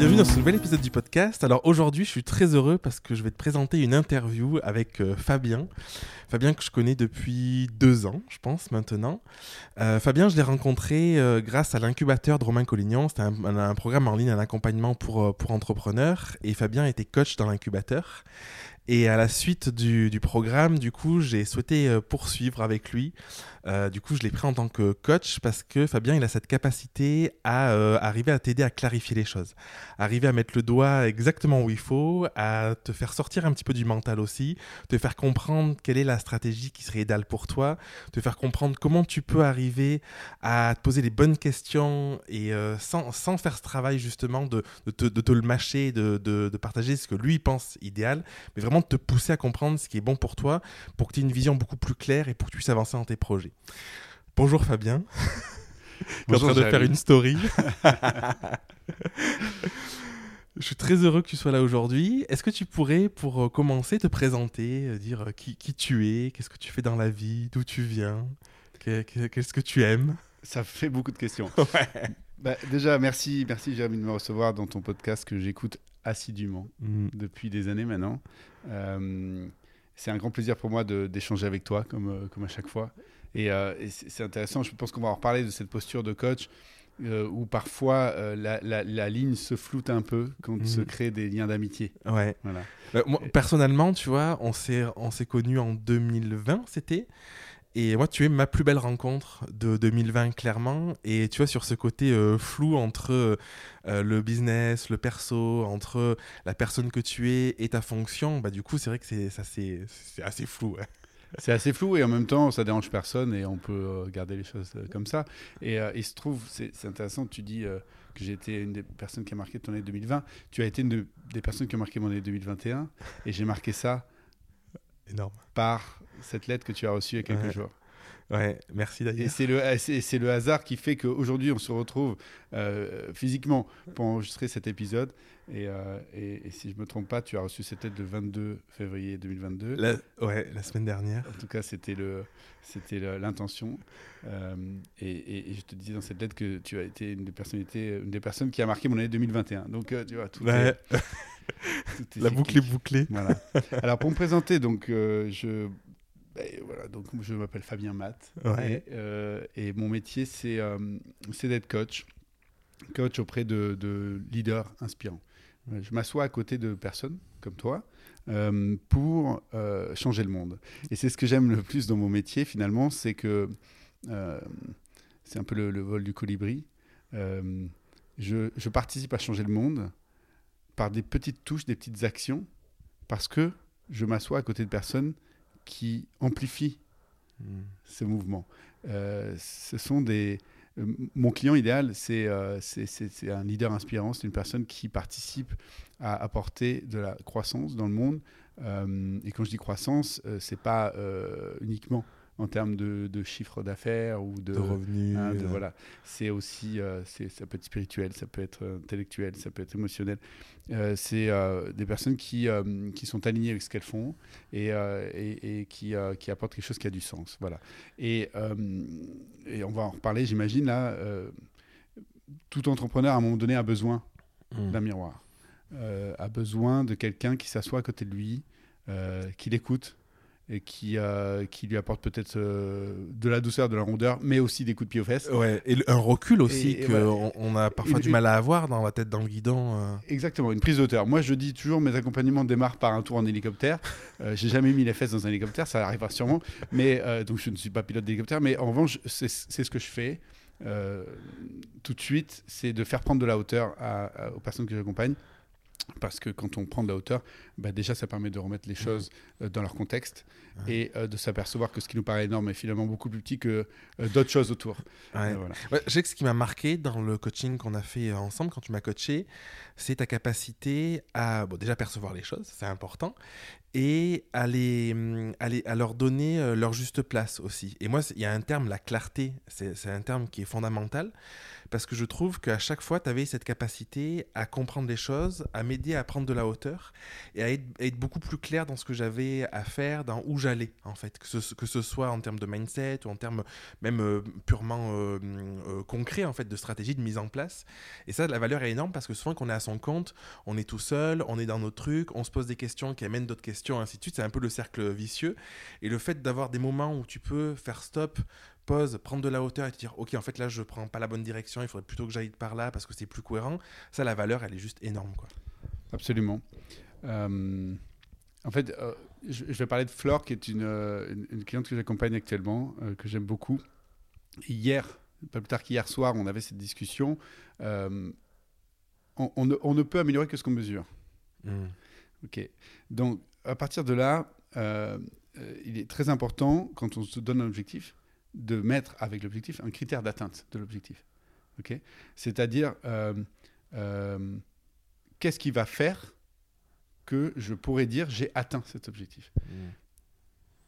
Bienvenue dans ce nouvel épisode du podcast. Alors aujourd'hui, je suis très heureux parce que je vais te présenter une interview avec euh, Fabien. Fabien que je connais depuis deux ans, je pense maintenant. Euh, Fabien, je l'ai rencontré euh, grâce à l'incubateur de Romain Collignon. C'était un, un- programme en ligne, un accompagnement pour, pour entrepreneurs. Et Fabien était coach dans l'incubateur. Et à la suite du, du programme, du coup, j'ai souhaité poursuivre avec lui. Euh, du coup, je l'ai pris en tant que coach parce que Fabien, il a cette capacité à euh, arriver à t'aider à clarifier les choses, arriver à mettre le doigt exactement où il faut, à te faire sortir un petit peu du mental aussi, te faire comprendre quelle est la stratégie qui serait idéale pour toi, te faire comprendre comment tu peux arriver à te poser les bonnes questions et euh, sans, sans faire ce travail justement de, te, de te le mâcher, de, de partager ce que lui pense idéal, mais vraiment de te pousser à comprendre ce qui est bon pour toi pour que tu aies une vision beaucoup plus claire et pour que tu puisses avancer dans tes projets. Bonjour Fabien. Tu es en train de faire une story. Je suis très heureux que tu sois là aujourd'hui. Est-ce que tu pourrais, pour euh, commencer, te présenter, euh, dire euh, qui, qui tu es, qu'est-ce que tu fais dans la vie, d'où tu viens, que- que- qu'est-ce que tu aimes? Ça fait beaucoup de questions. Ouais. Bah, déjà, merci, merci Jérémy de me recevoir dans ton podcast que j'écoute assidûment Mm. depuis des années maintenant. Euh, c'est un grand plaisir pour moi d'échanger avec toi, comme, comme à chaque fois. Et, euh, et c'est intéressant, je pense qu'on va en reparler de cette posture de coach euh, où parfois euh, la, la- la ligne se floute un peu quand Mhm. se créent des liens d'amitié. Ouais. Voilà. Bah, moi, personnellement, tu vois, on s'est on s'est connus en 2020, c'était. Et moi, tu es ma plus belle rencontre de 2020, clairement. Et tu vois, sur ce côté flou entre le business, le perso, entre la personne que tu es et ta fonction, bah, du coup, c'est vrai que c'est ça, c'est assez flou. C'est assez flou et en même temps, ça dérange personne et on peut euh, garder les choses euh, comme ça. Et euh, il se trouve, c'est intéressant, tu dis que j'ai été une des personnes qui a marqué ton année 2020. Tu as été une de- des personnes qui ont marqué mon année 2021 et j'ai marqué ça Énorme. par cette lettre que tu as reçue il y a quelques Ouais. jours. Ouais, merci Et d'ailleurs. c'est le, c'est c'est le hasard qui fait qu'aujourd'hui, on se retrouve euh, physiquement pour enregistrer cet épisode. Et, euh, et- et si je me trompe pas, tu as reçu cette lettre le 22 février 2022. La, ouais, la semaine dernière. En tout cas, c'était le, c'était le- l'intention. Euh, et, et- je te disais dans cette lettre que tu as été une des personnalités, une des personnes qui a marqué mon année 2021. Donc, euh, tu vois, tout Ouais, est, tout est la boucle est bouclée. Voilà. Alors, pour me présenter, donc, euh, je, ben, voilà, donc, je m'appelle Fabien Matt. Ouais. Et, euh, et mon métier, c'est, euh, d'être coach. Coach auprès de, de leaders inspirants. Euh, Je m'assois à côté de personnes comme toi euh, pour euh, changer le monde. Et c'est ce que j'aime le plus dans mon métier, finalement, c'est que euh, c'est un peu le, le vol du colibri. Je, je participe à changer le monde par des petites touches, des petites actions, parce que je m'assois à côté de personnes qui amplifient Mm. ce mouvement. Ce sont des. Euh, Mon client idéal, c'est euh, c'est- un leader inspirant, c'est une personne qui participe à apporter de la croissance dans le monde. Euh, et quand je dis croissance, c'est pas uniquement en termes de, de chiffre d'affaires ou de, De revenus. hein, de- euh, voilà. C'est aussi, euh, ça peut être spirituel, ça peut être intellectuel, ça peut être émotionnel. Euh, c'est euh, des personnes qui, qui sont alignées avec ce qu'elles font et, et, et qui, qui apportent quelque chose qui a du sens. Voilà. Et, et on va en reparler, j'imagine, là. tout entrepreneur, à un moment donné, a besoin mm. d'un miroir, a besoin de quelqu'un qui s'assoit à côté de lui, qui l'écoute et qui, euh, qui lui apporte peut-être euh, de la douceur, de la rondeur, mais aussi des coups de pied aux fesses. Ouais, et un recul aussi qu'on on a parfois du mal à avoir dans la tête dans le guidon. euh. Exactement, une prise d'auteur. Moi, je dis toujours, mes accompagnements démarrent par un tour en hélicoptère. J'ai jamais mis les fesses dans un hélicoptère, ça arrivera sûrement. Mais donc, je ne suis pas pilote d'hélicoptère. Mais en revanche, c'est ce que je fais tout de suite, c'est de faire prendre de la hauteur à- à- aux personnes que j'accompagne. Parce que quand on prend de la hauteur, bah déjà ça permet de remettre les choses euh, dans leur contexte Ouais. et euh, de s'apercevoir que ce qui nous paraît énorme est finalement beaucoup plus petit que euh, d'autres choses autour. Ouais. Voilà. Ouais, je sais que ce qui m'a marqué dans le coaching qu'on a fait euh, ensemble, quand tu m'as coaché, c'est ta capacité à bon, déjà percevoir les choses, c'est important, et à, les, à, les- à leur donner leur juste place aussi. Et moi, il y a un terme, la clarté, c'est un terme qui est fondamental, parce que je trouve qu'à chaque fois, tu avais cette capacité à comprendre les choses, à, m'ai- aidé à prendre de la hauteur et à être, beaucoup plus clair dans ce que j'avais à faire, dans où j'allais, en fait. Que ce, que ce soit en termes de mindset ou en termes même euh, purement euh, euh, concrets, en fait, de stratégie, de mise en place. Et ça, la valeur est énorme parce que souvent, qu'on est à son compte, on est tout seul, on est dans nos trucs, on se pose des questions qui amènent d'autres questions, ainsi de suite. C'est un peu le cercle vicieux. Et le fait d'avoir des moments où tu peux faire stop, pause, prendre de la hauteur et te dire, ok, en fait là, je prends pas la bonne direction, il faudrait plutôt que j'aille par là parce que c'est plus cohérent. Ça, la valeur, elle est juste énorme, quoi. Absolument. En fait, je, vais parler de Flore, qui est une, euh, une, cliente que j'accompagne actuellement, que j'aime beaucoup. Hier, pas plus tard qu'hier soir, on avait cette discussion. On, on, ne, peut améliorer que ce qu'on mesure. Hmm. Ok. Donc, à partir de là, il est très important, quand on se donne un objectif, de mettre avec l'objectif un critère d'atteinte de l'objectif. ok C'est-à-dire, euh, euh, qu'est-ce qui va faire que je pourrais dire j'ai atteint cet objectif mmh.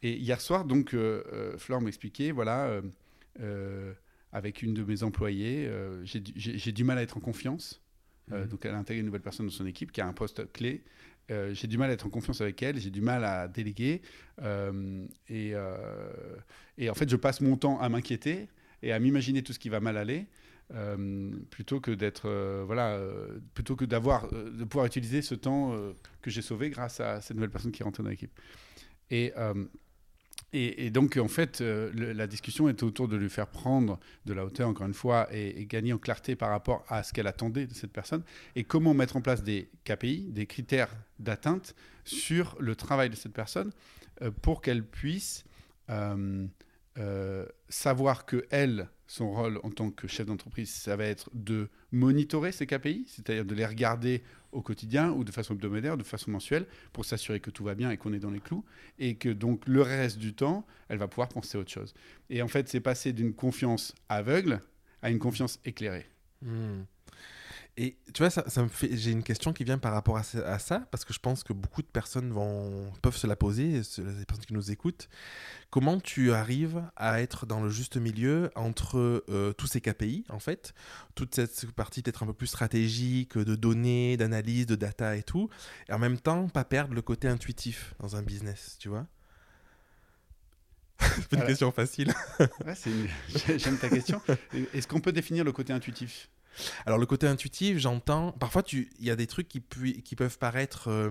Et hier soir, donc, euh, Flore m'expliquait, voilà, avec une de mes employées, j'ai du mal à être en confiance. Mmh. donc, elle a intégré une nouvelle personne dans son équipe qui a un poste clé. Euh, j'ai du mal à être en confiance avec elle, j'ai du mal à déléguer. Euh, et, euh, et, en fait, je passe mon temps à m'inquiéter et à m'imaginer tout ce qui va mal aller. Plutôt que d'être voilà plutôt que d'avoir de pouvoir utiliser ce temps que j'ai sauvé grâce à cette nouvelle personne qui est rentrée dans l'équipe. Et et, donc, en fait, euh, la discussion était autour de lui faire prendre de la hauteur, encore une fois, et, gagner en clarté par rapport à ce qu'elle attendait de cette personne, et comment mettre en place des KPI, des critères d'atteinte sur le travail de cette personne, euh, pour qu'elle puisse euh, savoir que elle, son rôle en tant que chef d'entreprise, ça va être de monitorer ces KPI, c'est-à-dire de les regarder au quotidien ou de façon hebdomadaire, de façon mensuelle, pour s'assurer que tout va bien et qu'on est dans les clous, et que donc le reste du temps, elle va pouvoir penser à autre chose. Et en fait, c'est passer d'une confiance aveugle à une confiance éclairée. Hmm. Et tu vois, ça, ça me fait. J'ai une question qui vient par rapport à, ça, parce que je pense que beaucoup de personnes vont, peuvent se la poser, les personnes qui nous écoutent. Comment tu arrives à être dans le juste milieu entre euh, tous ces KPI, en fait, toute cette partie peut-être un peu plus stratégique, de données, d'analyse, de data et tout, et en même temps, pas perdre le côté intuitif dans un business, tu vois? C'est une question facile. ouais, J'aime ta question. Est-ce qu'on peut définir le côté intuitif? Alors le côté intuitif, j'entends. Parfois, il y a des trucs qui, peuvent paraître, euh,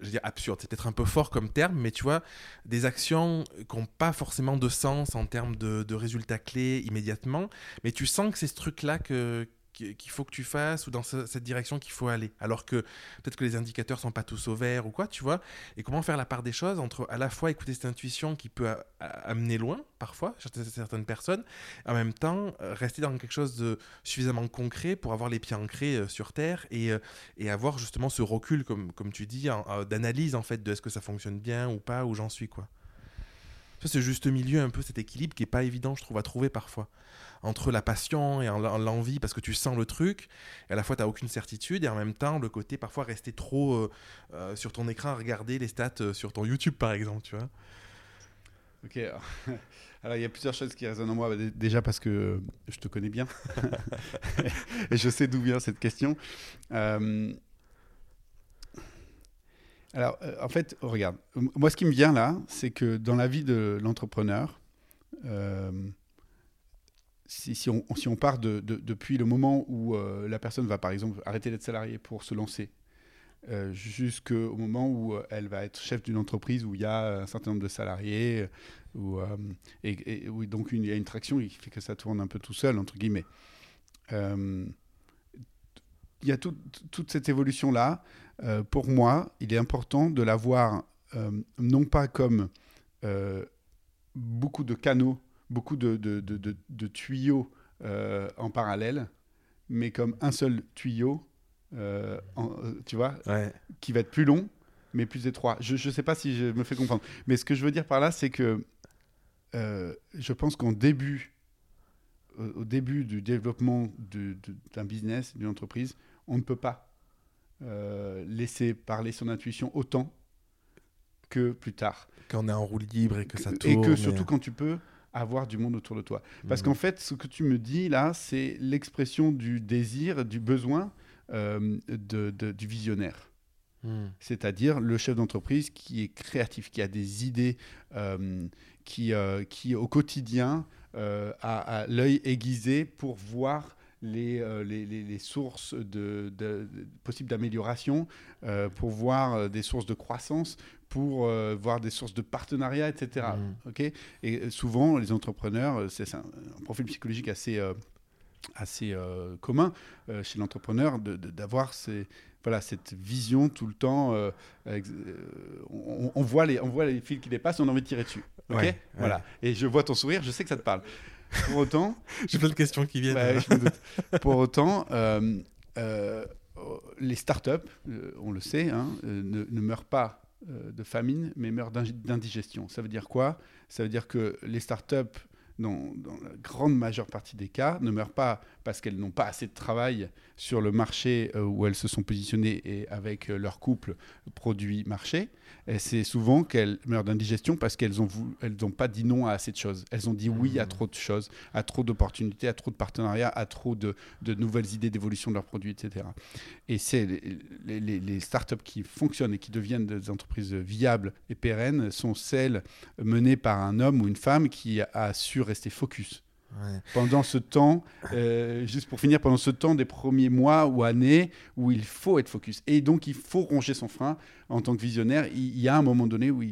je absurdes. C'est peut-être un peu fort comme terme, mais tu vois, des actions qui n'ont pas forcément de sens en termes de, de, résultats clés immédiatement, mais tu sens que c'est ce truc-là que qu'il faut que tu fasses ou dans cette direction qu'il faut aller. Alors que peut-être que les indicateurs sont pas tous au vert ou quoi, tu vois. Et comment faire la part des choses entre à la fois écouter cette intuition qui peut amener loin parfois certaines personnes, en même temps euh, rester dans quelque chose de suffisamment concret pour avoir les pieds ancrés euh, sur terre et, euh, et avoir justement ce recul, comme, comme tu dis, d'analyse en fait de est-ce que ça fonctionne bien ou pas, où j'en suis quoi. Ce juste milieu, un peu cet équilibre qui est pas évident, je trouve, à trouver parfois entre la passion et l'envie parce que tu sens le truc, et à la fois tu n'as aucune certitude, et en même temps le côté parfois rester trop euh, euh, sur ton écran à regarder les stats euh, sur ton YouTube par exemple, tu vois. Ok, alors il y a plusieurs choses qui résonnent en moi. Déjà parce que je te connais bien et je sais d'où vient cette question. Alors, en fait, regarde, moi, ce qui me vient là, c'est que dans la vie de l'entrepreneur, si, on, si, on, part de, depuis le moment où euh, la personne va, par exemple, arrêter d'être salariée pour se lancer, euh, jusqu'au moment où euh, elle va être chef d'une entreprise où il y a un certain nombre de salariés, où, et, donc il y a une traction qui fait que ça tourne un peu tout seul, entre guillemets. il y a toute cette évolution-là. Pour moi, il est important de la voir non pas comme beaucoup de canaux beaucoup de, de, de, de tuyaux euh, en parallèle, mais comme un seul tuyau, euh, euh, tu vois, qui va être plus long, mais plus étroit. Je ne sais pas si je me fais comprendre. Mais ce que je veux dire par là, c'est que je pense qu'en début, au début du développement d'un business, d'une entreprise, on ne peut pas laisser parler son intuition autant que plus tard. Quand on est en roue libre et que ça tourne. Et que surtout quand tu peux avoir du monde autour de toi. Parce mmh. qu'en fait, ce que tu me dis là, c'est l'expression du désir, du besoin euh, de, du visionnaire. Hmm. C'est-à-dire le chef d'entreprise qui est créatif, qui a des idées, euh, qui, euh, qui au quotidien euh, a, a l'œil aiguisé pour voir les, euh, les, les- les sources de, de- de- possibles d'amélioration, euh, pour voir euh, des sources de croissance, pour euh, voir des sources de partenariat, etc. Et euh, souvent, les entrepreneurs, c'est un, un profil psychologique assez, assez commun chez l'entrepreneur d'avoir ces, voilà, cette vision tout le temps. euh, euh, on, on voit les, on voit les fils qui dépassent, on a envie de tirer dessus. Ouais, Voilà. Et je vois ton sourire, je sais que ça te parle. Pour autant, J'ai plein de questions qui viennent. Ouais, je me doute. Pour autant, euh, euh, les startups, euh, on le sait, hein, ne, ne meurent pas de famine, mais meurent d'indigestion. Ça veut dire quoi? Ça veut dire que les startups, dans, dans la grande majeure partie des cas, ne meurent pas parce qu'elles n'ont pas assez de travail sur le marché euh, où elles se sont positionnées et avec euh, leur couple produit-marché. C'est souvent qu'elles meurent d'indigestion parce qu'elles n'ont elles pas dit non à assez de choses. Elles ont dit oui à Mhm. trop de choses, à trop d'opportunités, à trop de partenariats, à trop de, de nouvelles idées d'évolution de leurs produits, etc. Et c'est les- les startups qui fonctionnent et qui deviennent des entreprises viables et pérennes sont celles menées par un homme ou une femme qui a su rester focus. Pendant ce temps, euh, juste pour finir, pendant ce temps des premiers mois ou années où il faut être focus. Et donc, il faut ronger son frein en tant que visionnaire. Il, y a un moment donné où,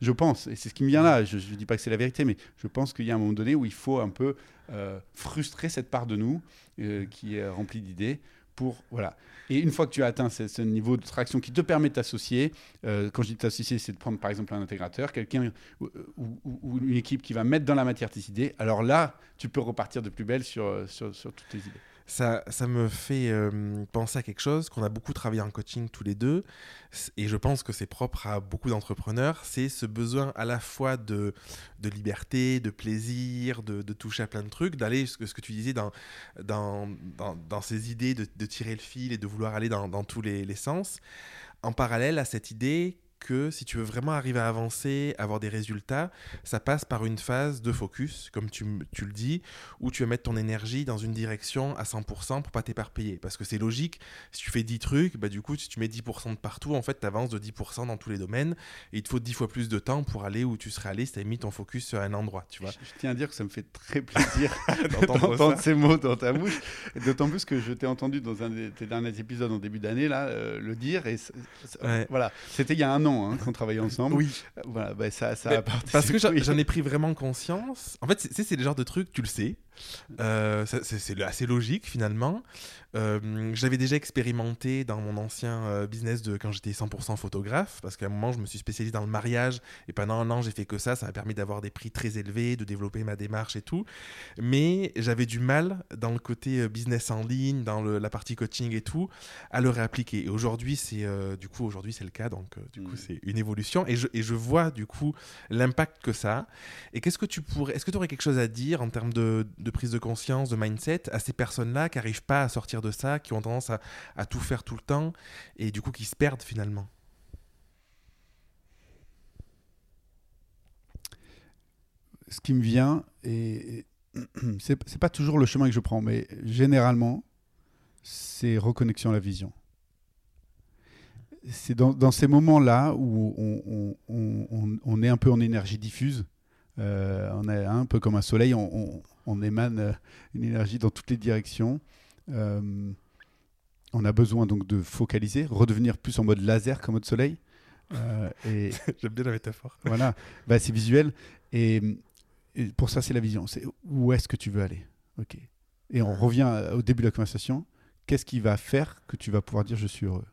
je pense, et c'est ce qui me vient là, je ne dis pas que c'est la vérité, mais je pense qu'il y a un moment donné où il faut un peu euh, frustrer cette part de nous euh, qui est remplie d'idées pour... Voilà. Et une fois que tu as atteint ce, niveau de traction qui te permet de t'associer, euh, quand je dis t'associer, c'est de prendre par exemple un intégrateur, quelqu'un ou, ou- ou une équipe qui va mettre dans la matière tes idées, alors là, tu peux repartir de plus belle sur, euh, sur, sur toutes tes idées. Ça, ça me fait euh, penser à quelque chose qu'on a beaucoup travaillé en coaching tous les deux, et je pense que c'est propre à beaucoup d'entrepreneurs, c'est ce besoin à la fois de, de liberté, de plaisir, de, toucher à plein de trucs, d'aller, ce ce que tu disais, dans, dans, dans, dans ces idées de, tirer le fil et de vouloir aller dans, dans tous les sens, en parallèle à cette idée que si tu veux vraiment arriver à avancer, avoir des résultats, ça passe par une phase de focus, comme tu, tu le dis, où tu vas mettre ton énergie dans une direction à 100% pour pas t'éparpiller. Parce que c'est logique, si tu fais 10 trucs, bah du coup, si tu mets 10% de partout, en fait, tu avances de 10% dans tous les domaines, et il te faut 10 fois plus de temps pour aller où tu serais allé si tu avais mis ton focus sur un endroit, tu vois. Je, je tiens à dire que ça me fait très plaisir D'entendre ces mots dans ta bouche, d'autant plus que je t'ai entendu dans un de tes derniers épisodes en début d'année là euh, le dire, et Ouais. voilà, c'était il y a un an hein, qu'on travaillait ensemble. Oui, Euh, Voilà, bah, ça, ça a parce que j'en ai pris vraiment conscience. En fait, c'est le genre de truc, tu le sais. Euh, c'est assez logique finalement. Euh, J'avais déjà expérimenté dans mon ancien euh, business de quand j'étais 100% photographe, parce qu'à un moment je me suis spécialisé dans le mariage et pendant un an j'ai fait que ça. Ça m'a permis d'avoir des prix très élevés, de développer ma démarche et tout. Mais j'avais du mal dans le côté euh, business en ligne, dans le- la partie coaching et tout, à le réappliquer. Et aujourd'hui c'est euh, du coup aujourd'hui c'est le cas, donc du coup Mm. c'est une évolution et je, et je vois du coup l'impact que ça a. Et qu'est-ce que tu pourrais, est-ce que tu aurais quelque chose à dire en termes de, de prise de conscience, de mindset à ces personnes-là qui n'arrivent pas à sortir de ça, qui ont tendance à, à tout faire tout le temps et du coup qui se perdent finalement ce qui me vient, et c'est pas toujours le chemin que je prends, mais généralement, c'est reconnexion à la vision. C'est dans, dans ces moments-là où on est un peu en énergie diffuse, euh, on est un peu comme un soleil, on, on- on émane euh, une énergie dans toutes les directions. Euh, on a besoin donc de focaliser, redevenir plus en mode laser qu'en mode soleil. Euh, et, J'aime bien la métaphore. voilà, bah, c'est visuel. Et, et pour ça, c'est la vision. C'est où est-ce que tu veux aller? Ok. Et on revient au début de la conversation. Qu'est-ce qui va faire que tu vas pouvoir dire je suis heureux?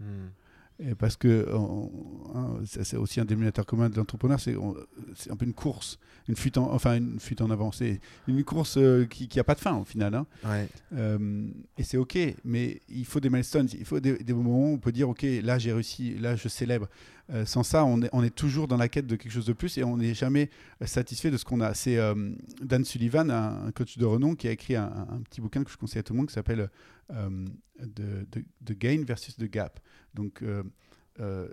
Hmm. Et Parce que hein, c'est aussi un dénominateur commun de l'entrepreneur, c'est un peu une course, une fuite en, enfin une fuite en avant. C'est une course euh, qui n'a pas de fin au final. hein. Ouais. Euh, et c'est OK, mais il faut des milestones, il faut des, des moments où on peut dire OK, là j'ai réussi, là je célèbre. Euh, sans ça, on est, on est toujours dans la quête de quelque chose de plus et on n'est jamais euh, satisfait de ce qu'on a. C'est euh, Dan Sullivan, un, un coach de renom, qui a écrit un, petit bouquin que je conseille à tout le monde qui s'appelle euh, the, the- The Gain versus The Gap. Donc, euh, euh,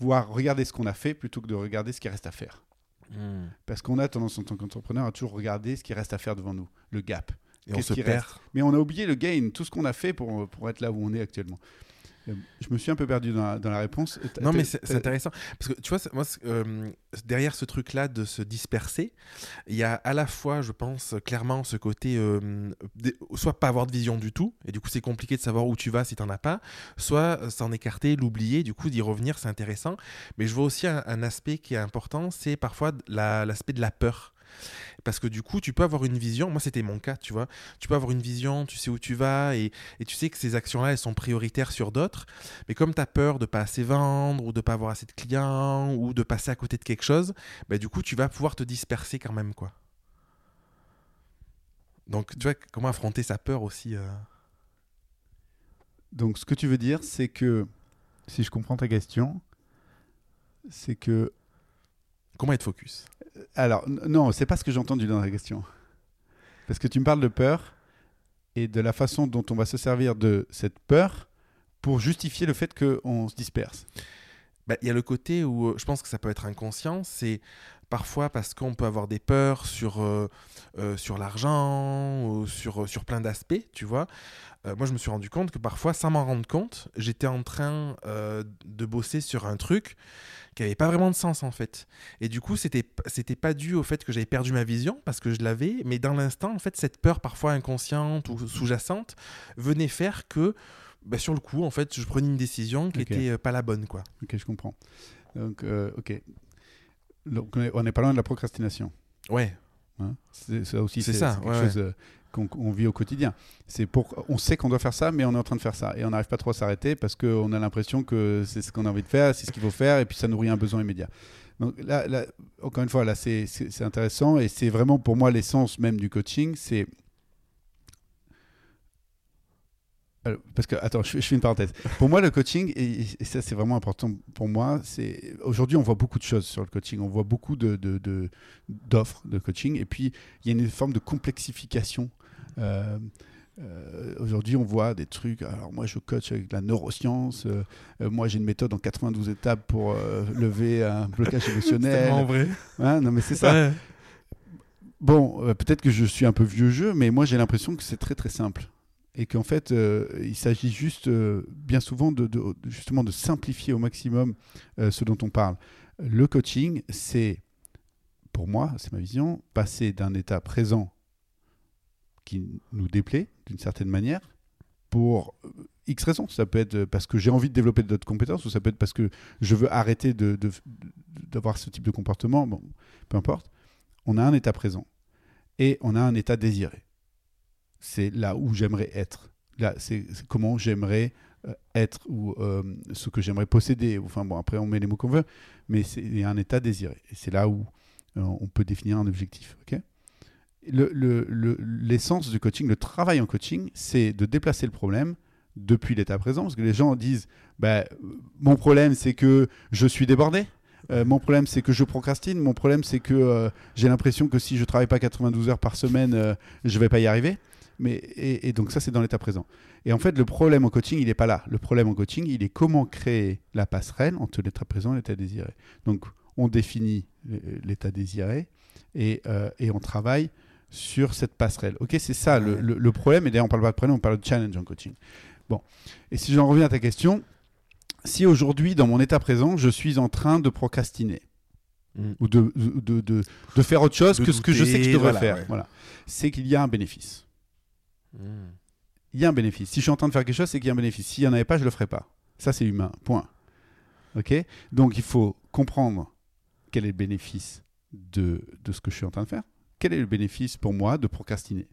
voir, regarder ce qu'on a fait plutôt que de regarder ce qui reste à faire. Hmm. Parce qu'on a tendance en tant qu'entrepreneur à toujours regarder ce qui reste à faire devant nous, le gap. Et on se perd. Mais on a oublié le gain, tout ce qu'on a fait pour, pour être là où on est actuellement. Je me suis un peu perdu dans la, dans la réponse. Non, mais c'est intéressant. Parce que tu vois, moi, euh, derrière ce truc-là de se disperser, il y a à la fois, je pense, clairement ce côté, euh, soit pas avoir de vision du tout, et du coup, c'est compliqué de savoir où tu vas si t'en as pas, soit euh, s'en écarter, l'oublier, du coup, d'y revenir, c'est intéressant. Mais je vois aussi un, un aspect qui est important, c'est parfois la- l'aspect de la peur. Parce que du coup, tu peux avoir une vision. Moi, c'était mon cas, tu vois. Tu peux avoir une vision, tu sais où tu vas, et, et tu sais que ces actions-là, elles sont prioritaires sur d'autres. Mais comme tu as peur de pas assez vendre, ou de pas avoir assez de clients, ou de passer à côté de quelque chose, bah, du coup, tu vas pouvoir te disperser quand même, quoi. Donc, tu vois, comment affronter sa peur aussi. euh? Donc, ce que tu veux dire, c'est que, si je comprends ta question, c'est que. Comment être focus? Alors, non, c'est pas ce que j'ai entendu dans ta question. Parce que tu me parles de peur et de la façon dont on va se servir de cette peur pour justifier le fait qu'on se disperse. Bah, Il y a le côté où euh, je pense que ça peut être inconscient, c'est parfois parce qu'on peut avoir des peurs sur, euh, euh, sur l'argent ou sur, sur plein d'aspects, tu vois. Euh, moi, je me suis rendu compte que parfois, sans m'en rendre compte, j'étais en train de bosser sur un truc qui n'avait pas vraiment de sens en fait. Et du coup, c'était c'était pas dû au fait que j'avais perdu ma vision parce que je l'avais, mais dans l'instant, en fait, cette peur parfois inconsciente ou sous-jacente venait faire que bah, sur le coup, en fait, je prenais une décision qui Ok. était euh, pas la bonne, quoi. Ok, je comprends. Donc, euh, ok. Donc, on est- on n'est pas loin de la procrastination. Ouais, hein? C'est ça aussi, C'est ça, ouais, euh, qu'on vit au quotidien. C'est pour, on sait qu'on doit faire ça, mais on est en train de faire ça et on n'arrive pas trop à s'arrêter parce qu'on a l'impression que c'est ce qu'on a envie de faire, c'est ce qu'il faut faire et puis ça nourrit un besoin immédiat. Donc là, là, encore une fois, là, c'est intéressant et c'est vraiment pour moi l'essence même du coaching, c'est parce que, attends, je, fais une parenthèse. Pour moi, le coaching, et, ça c'est vraiment important pour moi, c'est aujourd'hui on voit beaucoup de choses sur le coaching, on voit beaucoup de, de- d'offres de coaching, et puis il y a une forme de complexification. Euh, euh, aujourd'hui, on voit des trucs. Alors, moi, je coach avec la neuroscience. euh, moi, j'ai une méthode en 92 étapes pour lever un blocage émotionnel. vrai. Hein, non, mais c'est ça. Bon, peut-être que je suis un peu vieux jeu, mais moi j'ai l'impression que c'est très très simple. Et qu'en fait, il s'agit juste, bien souvent, de, de- justement de simplifier au maximum ce dont on parle. Le coaching, c'est, pour moi, c'est ma vision, passer d'un état présent qui nous déplaît d'une certaine manière pour X raisons. Ça peut être parce que j'ai envie de développer d'autres compétences ou ça peut être parce que je veux arrêter de- de- d'avoir ce type de comportement. Bon, peu importe. On a un état présent et on a un état désiré. C'est là où j'aimerais être. Là, c'est comment j'aimerais euh, être ou euh, ce que j'aimerais posséder. Enfin bon, après on met les mots qu'on veut, mais c'est un état désiré. C'est là où euh, on peut définir un objectif. ok? Le- le- le- L'essence du coaching, le travail en coaching, c'est de déplacer le problème depuis l'état présent. Parce que les gens disent, bah, mon problème c'est que je suis débordé. Euh, mon problème, c'est que je procrastine. Mon problème, c'est que euh, j'ai l'impression que si je travaille pas 92 heures par semaine, euh, je vais pas y arriver. Mais, et, donc ça, c'est dans l'état présent. Et en fait, le problème en coaching, il n'est pas là. Le problème en coaching, il est comment créer la passerelle entre l'état présent et l'état désiré. Donc, on définit euh, l'état désiré et, et on travaille sur cette passerelle. Ok, c'est ça le, Ouais. le- le problème. Et d'ailleurs, on parle pas de problème, on parle de challenge en coaching. Bon. Et si j'en reviens à ta question, si aujourd'hui, dans mon état présent, je suis en train de procrastiner, Mm. ou de, de, de, de faire autre chose De que ce que je sais que je devrais voilà, faire. ouais. Voilà. C'est qu'il y a un bénéfice. Mm. Il y a un bénéfice. Si je suis en train de faire quelque chose, c'est qu'il y a un bénéfice. S'il n'y en avait pas, je ne le ferais pas. Ça, c'est humain. Point. OK? Donc, il faut comprendre quel est le bénéfice de, de ce que je suis en train de faire. Quel est le bénéfice pour moi de procrastiner?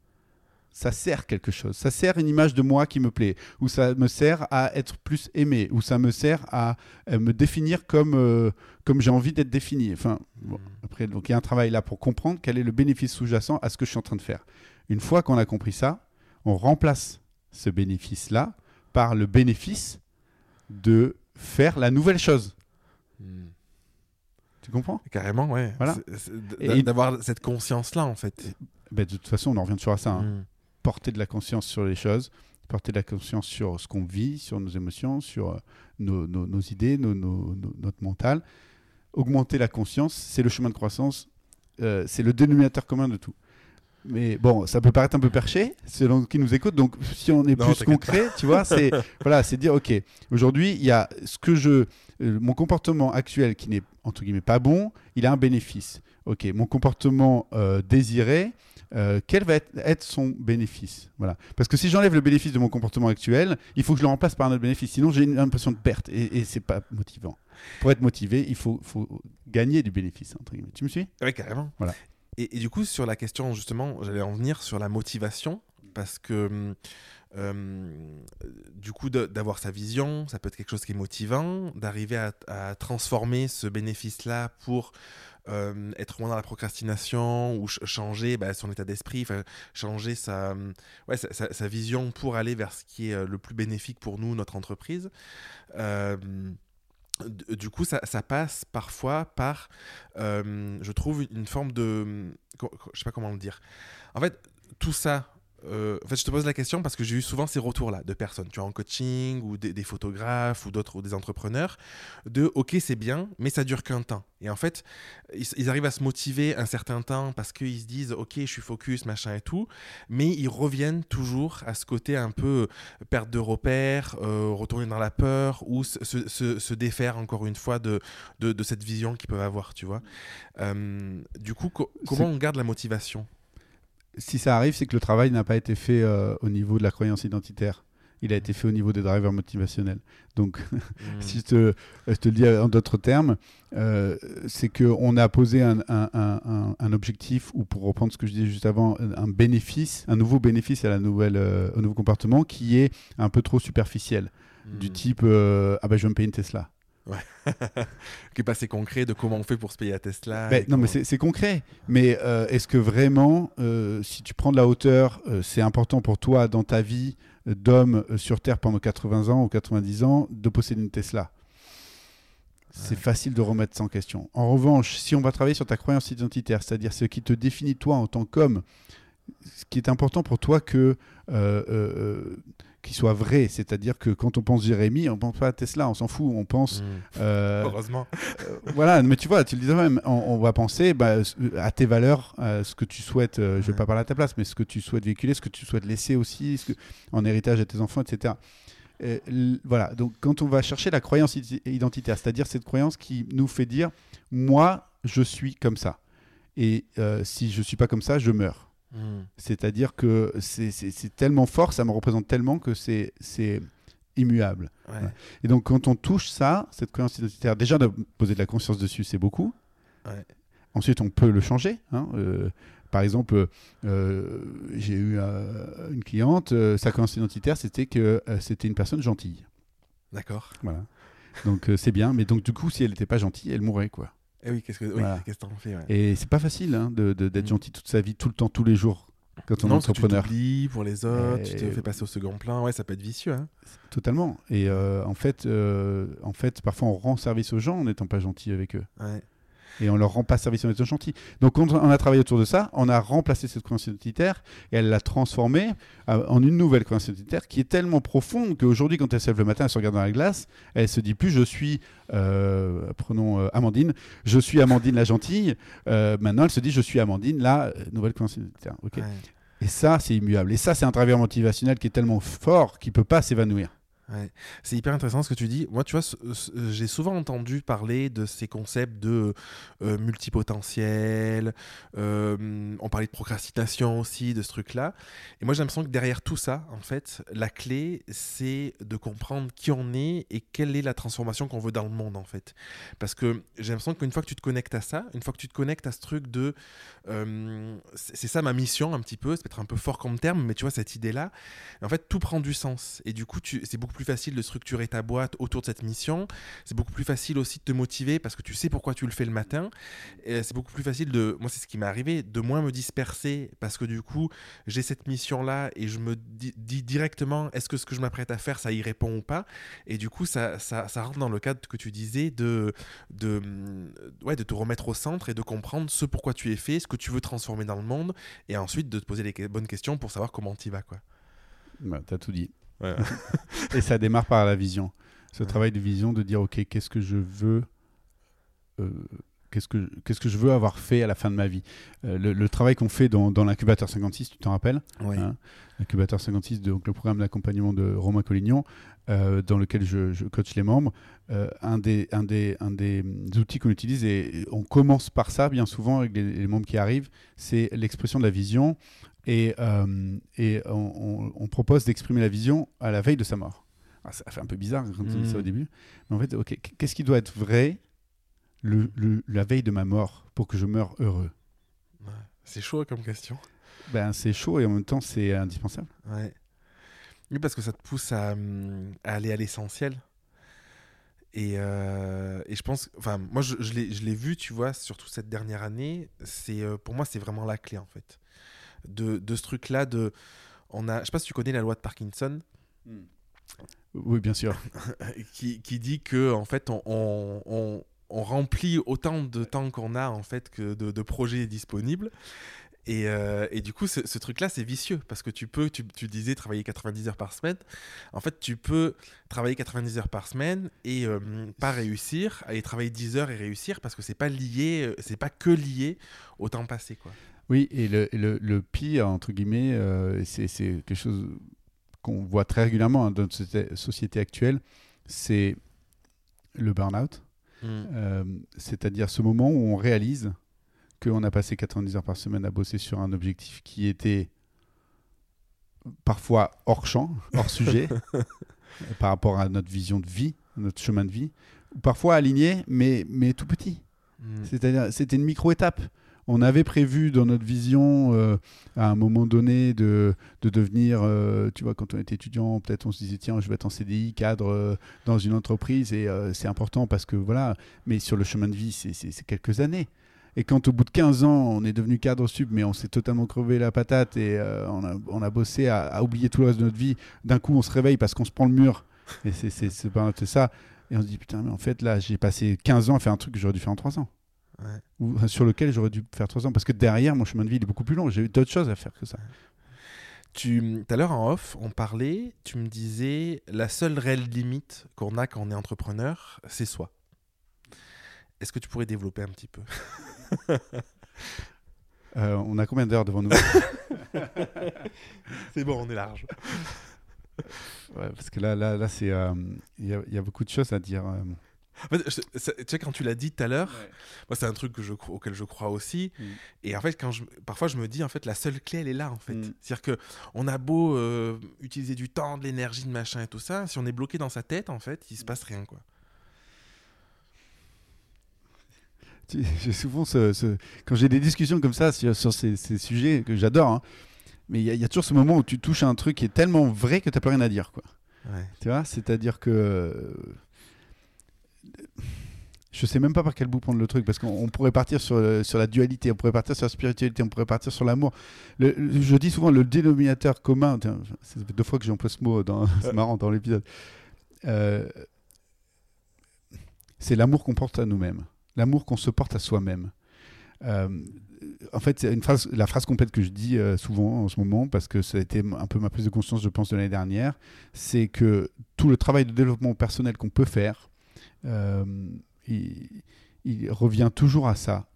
Ça sert quelque chose. Ça sert une image de moi qui me plaît, ou ça me sert à être plus aimé, ou ça me sert à euh, me définir comme, euh, comme j'ai envie d'être défini. Enfin, bon, Mm. après, donc il y a un travail là pour comprendre quel est le bénéfice sous-jacent à ce que je suis en train de faire. Une fois qu'on a compris ça, on remplace ce bénéfice-là par le bénéfice de faire la nouvelle chose. Mm. Tu comprends? Carrément, ouais. Voilà. D'avoir cette conscience-là, en fait. Ben, De toute façon, on en revient toujours à ça. hein. Mm. porter de la conscience sur les choses, porter de la conscience sur ce qu'on vit, sur nos émotions, sur euh, nos, nos- nos idées, nos- nos- nos- notre mental. Augmenter la conscience, c'est le chemin de croissance, euh, c'est le dénominateur commun de tout. Mais bon, ça peut paraître un peu perché selon qui nous écoute. Donc, si on est Non, plus concret, tu vois, c'est voilà, c'est dire ok, aujourd'hui, il y a ce que je, euh, mon comportement actuel qui n'est entre guillemets pas bon, il a un bénéfice. Ok, mon comportement euh, désiré, euh, quel va être, être son bénéfice? Voilà. Parce que si j'enlève le bénéfice de mon comportement actuel, il faut que je le remplace par un autre bénéfice. Sinon, j'ai une impression de perte et, et c'est pas motivant. Pour être motivé, il faut, faut gagner du bénéfice. Entre guillemets. Tu me suis? Oui, carrément. Voilà. Et, du coup, sur la question, justement, j'allais en venir sur la motivation, parce que hum, euh, du coup, d'avoir sa vision, ça peut être quelque chose qui est motivant, d'arriver à, transformer ce bénéfice-là pour euh, être moins dans la procrastination ou ch- changer bah, son état d'esprit, changer sa, hum, ouais, sa, vision pour aller vers ce qui est euh, le plus bénéfique pour nous, notre entreprise. Du coup, ça, passe parfois par, euh, je trouve, une forme de... co- Je sais pas comment le dire. En fait, tout ça... euh, en fait, je te pose la question parce que j'ai eu souvent ces retours-là de personnes, tu vois, en coaching ou des, des photographes ou d'autres ou des entrepreneurs, de OK, c'est bien, mais ça dure qu'un temps. Et en fait, ils, ils arrivent à se motiver un certain temps parce qu'ils se disent OK, je suis focus, machin et tout, mais ils reviennent toujours à ce côté un peu euh, perte de repères, euh, retourner dans la peur ou se, se- se- se défaire encore une fois de, de, de cette vision qu'ils peuvent avoir, tu vois. Euh, du coup, co- comment on garde la motivation? Si ça arrive, c'est que le travail n'a pas été fait euh, au niveau de la croyance identitaire. Il a été fait au niveau des drivers motivationnels. Donc, Hmm. si je te, je te le dis en d'autres termes, euh, c'est qu'on a posé un, un- un- objectif, ou pour reprendre ce que je disais juste avant, un bénéfice, un nouveau bénéfice à la nouvelle, euh, au nouveau comportement qui est un peu trop superficiel, du Hmm. type euh, Ah ben je vais me payer une Tesla. qui est pas assez concret de comment on fait pour se payer à Tesla. Ben, non, mais comment- c'est c'est concret. Mais euh, est-ce que vraiment, euh, si tu prends de la hauteur, euh, c'est important pour toi dans ta vie d'homme sur Terre pendant 80 ans ou 90 ans de posséder une Tesla? C'est Ouais. facile de remettre ça en question. En revanche, si on va travailler sur ta croyance identitaire, c'est-à-dire ce qui te définit toi en tant qu'homme, ce qui est important pour toi que euh, euh, euh, qu'il soit vrai, c'est-à-dire que quand on pense Jérémy, on pense pas à Tesla, on s'en fout, on pense Hmm. euh, Heureusement. euh, voilà, mais tu vois, tu le disais même, on, on va penser bah, s- à tes valeurs, à ce que tu souhaites, euh, je vais pas parler à ta place, mais ce que tu souhaites véhiculer, ce que tu souhaites laisser aussi, ce que, en héritage à tes enfants, etc. Euh, voilà, donc quand on va chercher la croyance id- identitaire, c'est-à-dire cette croyance qui nous fait dire, moi, je suis comme ça. Et euh, si je suis pas comme ça, je meurs. Hmm. C'est-à-dire que c'est- tellement fort, ça me représente tellement que c'est immuable. Ouais. Voilà. Et donc, quand on touche ça, cette croyance identitaire, déjà de poser de la conscience dessus, c'est beaucoup. Ouais. Ensuite, on peut le changer. hein. Euh, par exemple, euh, j'ai eu euh, une cliente, sa croyance identitaire, c'était que c'était une personne gentille. D'accord. Voilà. Donc, c'est bien. Mais donc, du coup, si elle n'était pas gentille, elle mourrait, quoi. Eh oui, qu'est-ce que oui, qu'est-ce que t'en fais ouais. Et c'est pas facile hein, de- de- d'être Mm. gentil toute sa vie, tout le temps, tous les jours, quand on est Non, tu entrepreneur. t'oublies pour les autres, tu te Et- fais passer au second plan. Ouais, ça peut être vicieux. Hein. Totalement. Et euh, en, fait, euh, en fait, parfois, on rend service aux gens en n'étant pas gentil avec eux. Ouais. Et on leur rend pas service en étant gentil. Donc quand on a travaillé autour de ça, on a remplacé cette croyance identitaire et elle l'a transformée euh, en une nouvelle croyance identitaire qui est tellement profonde qu'aujourd'hui, quand elle se lève le matin, elle se regarde dans la glace, elle se dit plus je suis, euh, prenons euh, Amandine, je suis Amandine la gentille. Euh, maintenant, elle se dit je suis Amandine la nouvelle croyance identitaire. Ouais. Et ça, c'est immuable. Et ça, c'est un travail motivationnel qui est tellement fort qu'il peut pas s'évanouir. C'est hyper intéressant ce que tu dis. Moi, tu vois, j'ai souvent entendu parler de ces concepts de euh, multipotentiel. euh, on parlait de procrastination aussi, de ce truc-là. Et moi, j'ai l'impression que derrière tout ça, en fait, la clé, c'est de comprendre qui on est et quelle est la transformation qu'on veut dans le monde, en fait. Parce que j'ai l'impression qu'une fois que tu te connectes à ça, une fois que tu te connectes à ce truc de. euh, c'est ça ma mission, un petit peu. C'est peut-être un peu fort comme terme, mais tu vois, cette idée-là, en fait, tout prend du sens. Et du coup, c'est beaucoup plus facile de structurer ta boîte autour de cette mission. C'est beaucoup plus facile aussi de te motiver parce que tu sais pourquoi tu le fais le matin. C'est beaucoup plus facile de. Moi, c'est ce qui m'est arrivé, de moins me disperser parce que du coup, j'ai cette mission-là et je me di- dis directement est-ce que ce que je m'apprête à faire, ça y répond ou pas? Et du coup, ça, ça, rentre dans le cadre que tu disais de, de, ouais, de te remettre au centre et de comprendre ce pourquoi tu es fait, ce que tu veux transformer dans le monde et ensuite de te poser les bonnes questions pour savoir comment tu y vas. Quoi. Bah, T'as tout dit. Ouais. Et ça démarre par la vision. Ce Ouais. travail de vision, de dire, OK, qu'est-ce que je veux euh, qu'est-ce que, qu'est-ce que je veux avoir fait à la fin de ma vie. Euh, le, le travail qu'on fait dans, dans l'incubateur 56, tu t'en rappelles Oui. Hein L'incubateur 56, donc le programme d'accompagnement de Romain Collignon, euh, dans lequel je, je coach les membres. Euh, un, des, un, des, un des outils qu'on utilise, et on commence par ça bien souvent avec les, les membres qui arrivent, c'est l'expression de la vision. Et, et on, on- on propose d'exprimer la vision à la veille de sa mort. Alors, ça fait un peu bizarre quand on dit ça au Mm. début. Mais en fait, ok, qu'est-ce qui doit être vrai le, le- la veille de ma mort pour que je meure heureux Ouais. C'est chaud comme question. ben, C'est chaud et en même temps, c'est indispensable. Ouais. Oui, parce que ça te pousse à, hum, à aller à l'essentiel. Et, euh, et je pense, enfin, moi je, je l'ai je l'ai vu, tu vois, surtout cette dernière année, c'est euh, pour moi c'est vraiment la clé en fait. De, de ce truc-là, de, on a, je sais pas si tu connais la loi de Parkinson, Oui, bien sûr. qui, qui dit que en fait on, on, on- on remplit autant de temps qu'on a en fait que de, projets disponibles. Et, euh, du coup, ce, truc-là, c'est vicieux parce que tu peux, tu, disais travailler 90 heures par semaine. En fait, tu peux travailler 90 heures par semaine et euh, pas réussir, aller travailler 10 heures et réussir parce que c'est pas lié, euh, c'est pas que lié au temps passé, quoi. Oui, et le, le, pire, entre guillemets, c'est quelque chose qu'on voit très régulièrement hein, dans notre société actuelle, c'est le burn-out. Euh, C'est-à-dire ce moment où on réalise qu'on a passé 90 heures par semaine à bosser sur un objectif qui était parfois hors champ, hors sujet, par rapport à notre vision de vie, notre chemin de vie, ou parfois aligné, mais, mais tout petit. Mm. C'est-à-dire, c'était une micro-étape. On avait prévu dans notre vision, euh, à un moment donné, de, de devenir, euh, tu vois, quand on était étudiant, peut-être on se disait, tiens, je vais être en CDI, cadre euh, dans une entreprise, et c'est important parce que, voilà, mais sur le chemin de vie, c'est- quelques années. Et quand au bout de 15 ans, on est devenu cadre sub, mais on s'est totalement crevé la patate et on, a, on a bossé à, oublier tout le reste de notre vie, d'un coup, on se réveille parce qu'on se prend le mur. Et c'est- ça. Et on se dit, putain, mais en fait, là, j'ai passé 15 ans à faire un truc que j'aurais dû faire en 3 ans. Ou euh, sur lequel j'aurais dû faire trois ans. Parce que derrière, mon chemin de vie il est beaucoup plus long. J'ai eu d'autres choses à faire que ça. Tu, tout à l'heure en off, on parlait, tu me disais, la seule réelle limite qu'on a quand on est entrepreneur, c'est soi. Est-ce que tu pourrais développer un petit peu? Euh, on a combien d'heures devant nous? C'est bon, on est large. Ouais, Parce que là, là, là c'est, euh, il y, a- il y a beaucoup de choses à dire. euh. En fait, je- ça- tu sais, quand tu l'as dit tout à l'heure, moi, c'est un truc que je, cro- auquel je crois aussi. Mm. Et en fait, quand je, parfois, je me dis, en fait, la seule clé, elle est là, en fait. Mm. C'est-à-dire que on a beau euh, utiliser du temps, de l'énergie, de machin et tout ça, si on est bloqué dans sa tête, en fait, il se passe rien, quoi. J'ai souvent ce, ce- quand j'ai des discussions comme ça sur, sur ces, ces sujets que j'adore, hein, mais il y, a- il y a toujours ce moment où tu touches à un truc qui est tellement vrai que tu n'as plus rien à dire. Quoi. Ouais. Tu vois C'est-à-dire que. Je sais même pas par quel bout prendre le truc, parce qu'on on pourrait partir sur, euh, sur la dualité, on pourrait partir sur la spiritualité, on pourrait partir sur l'amour. Je dis souvent le dénominateur commun, fait deux fois que j'emploie ce mot, c'est marrant dans l'épisode. Euh, c'est l'amour qu'on porte à nous-mêmes, l'amour qu'on se porte à soi-même. Euh, en fait, c'est la phrase complète que je dis souvent en ce moment, parce que ça a été un peu ma prise de conscience, je pense, de l'année dernière, c'est que tout le travail de développement personnel qu'on peut faire, il, il revient toujours à ça.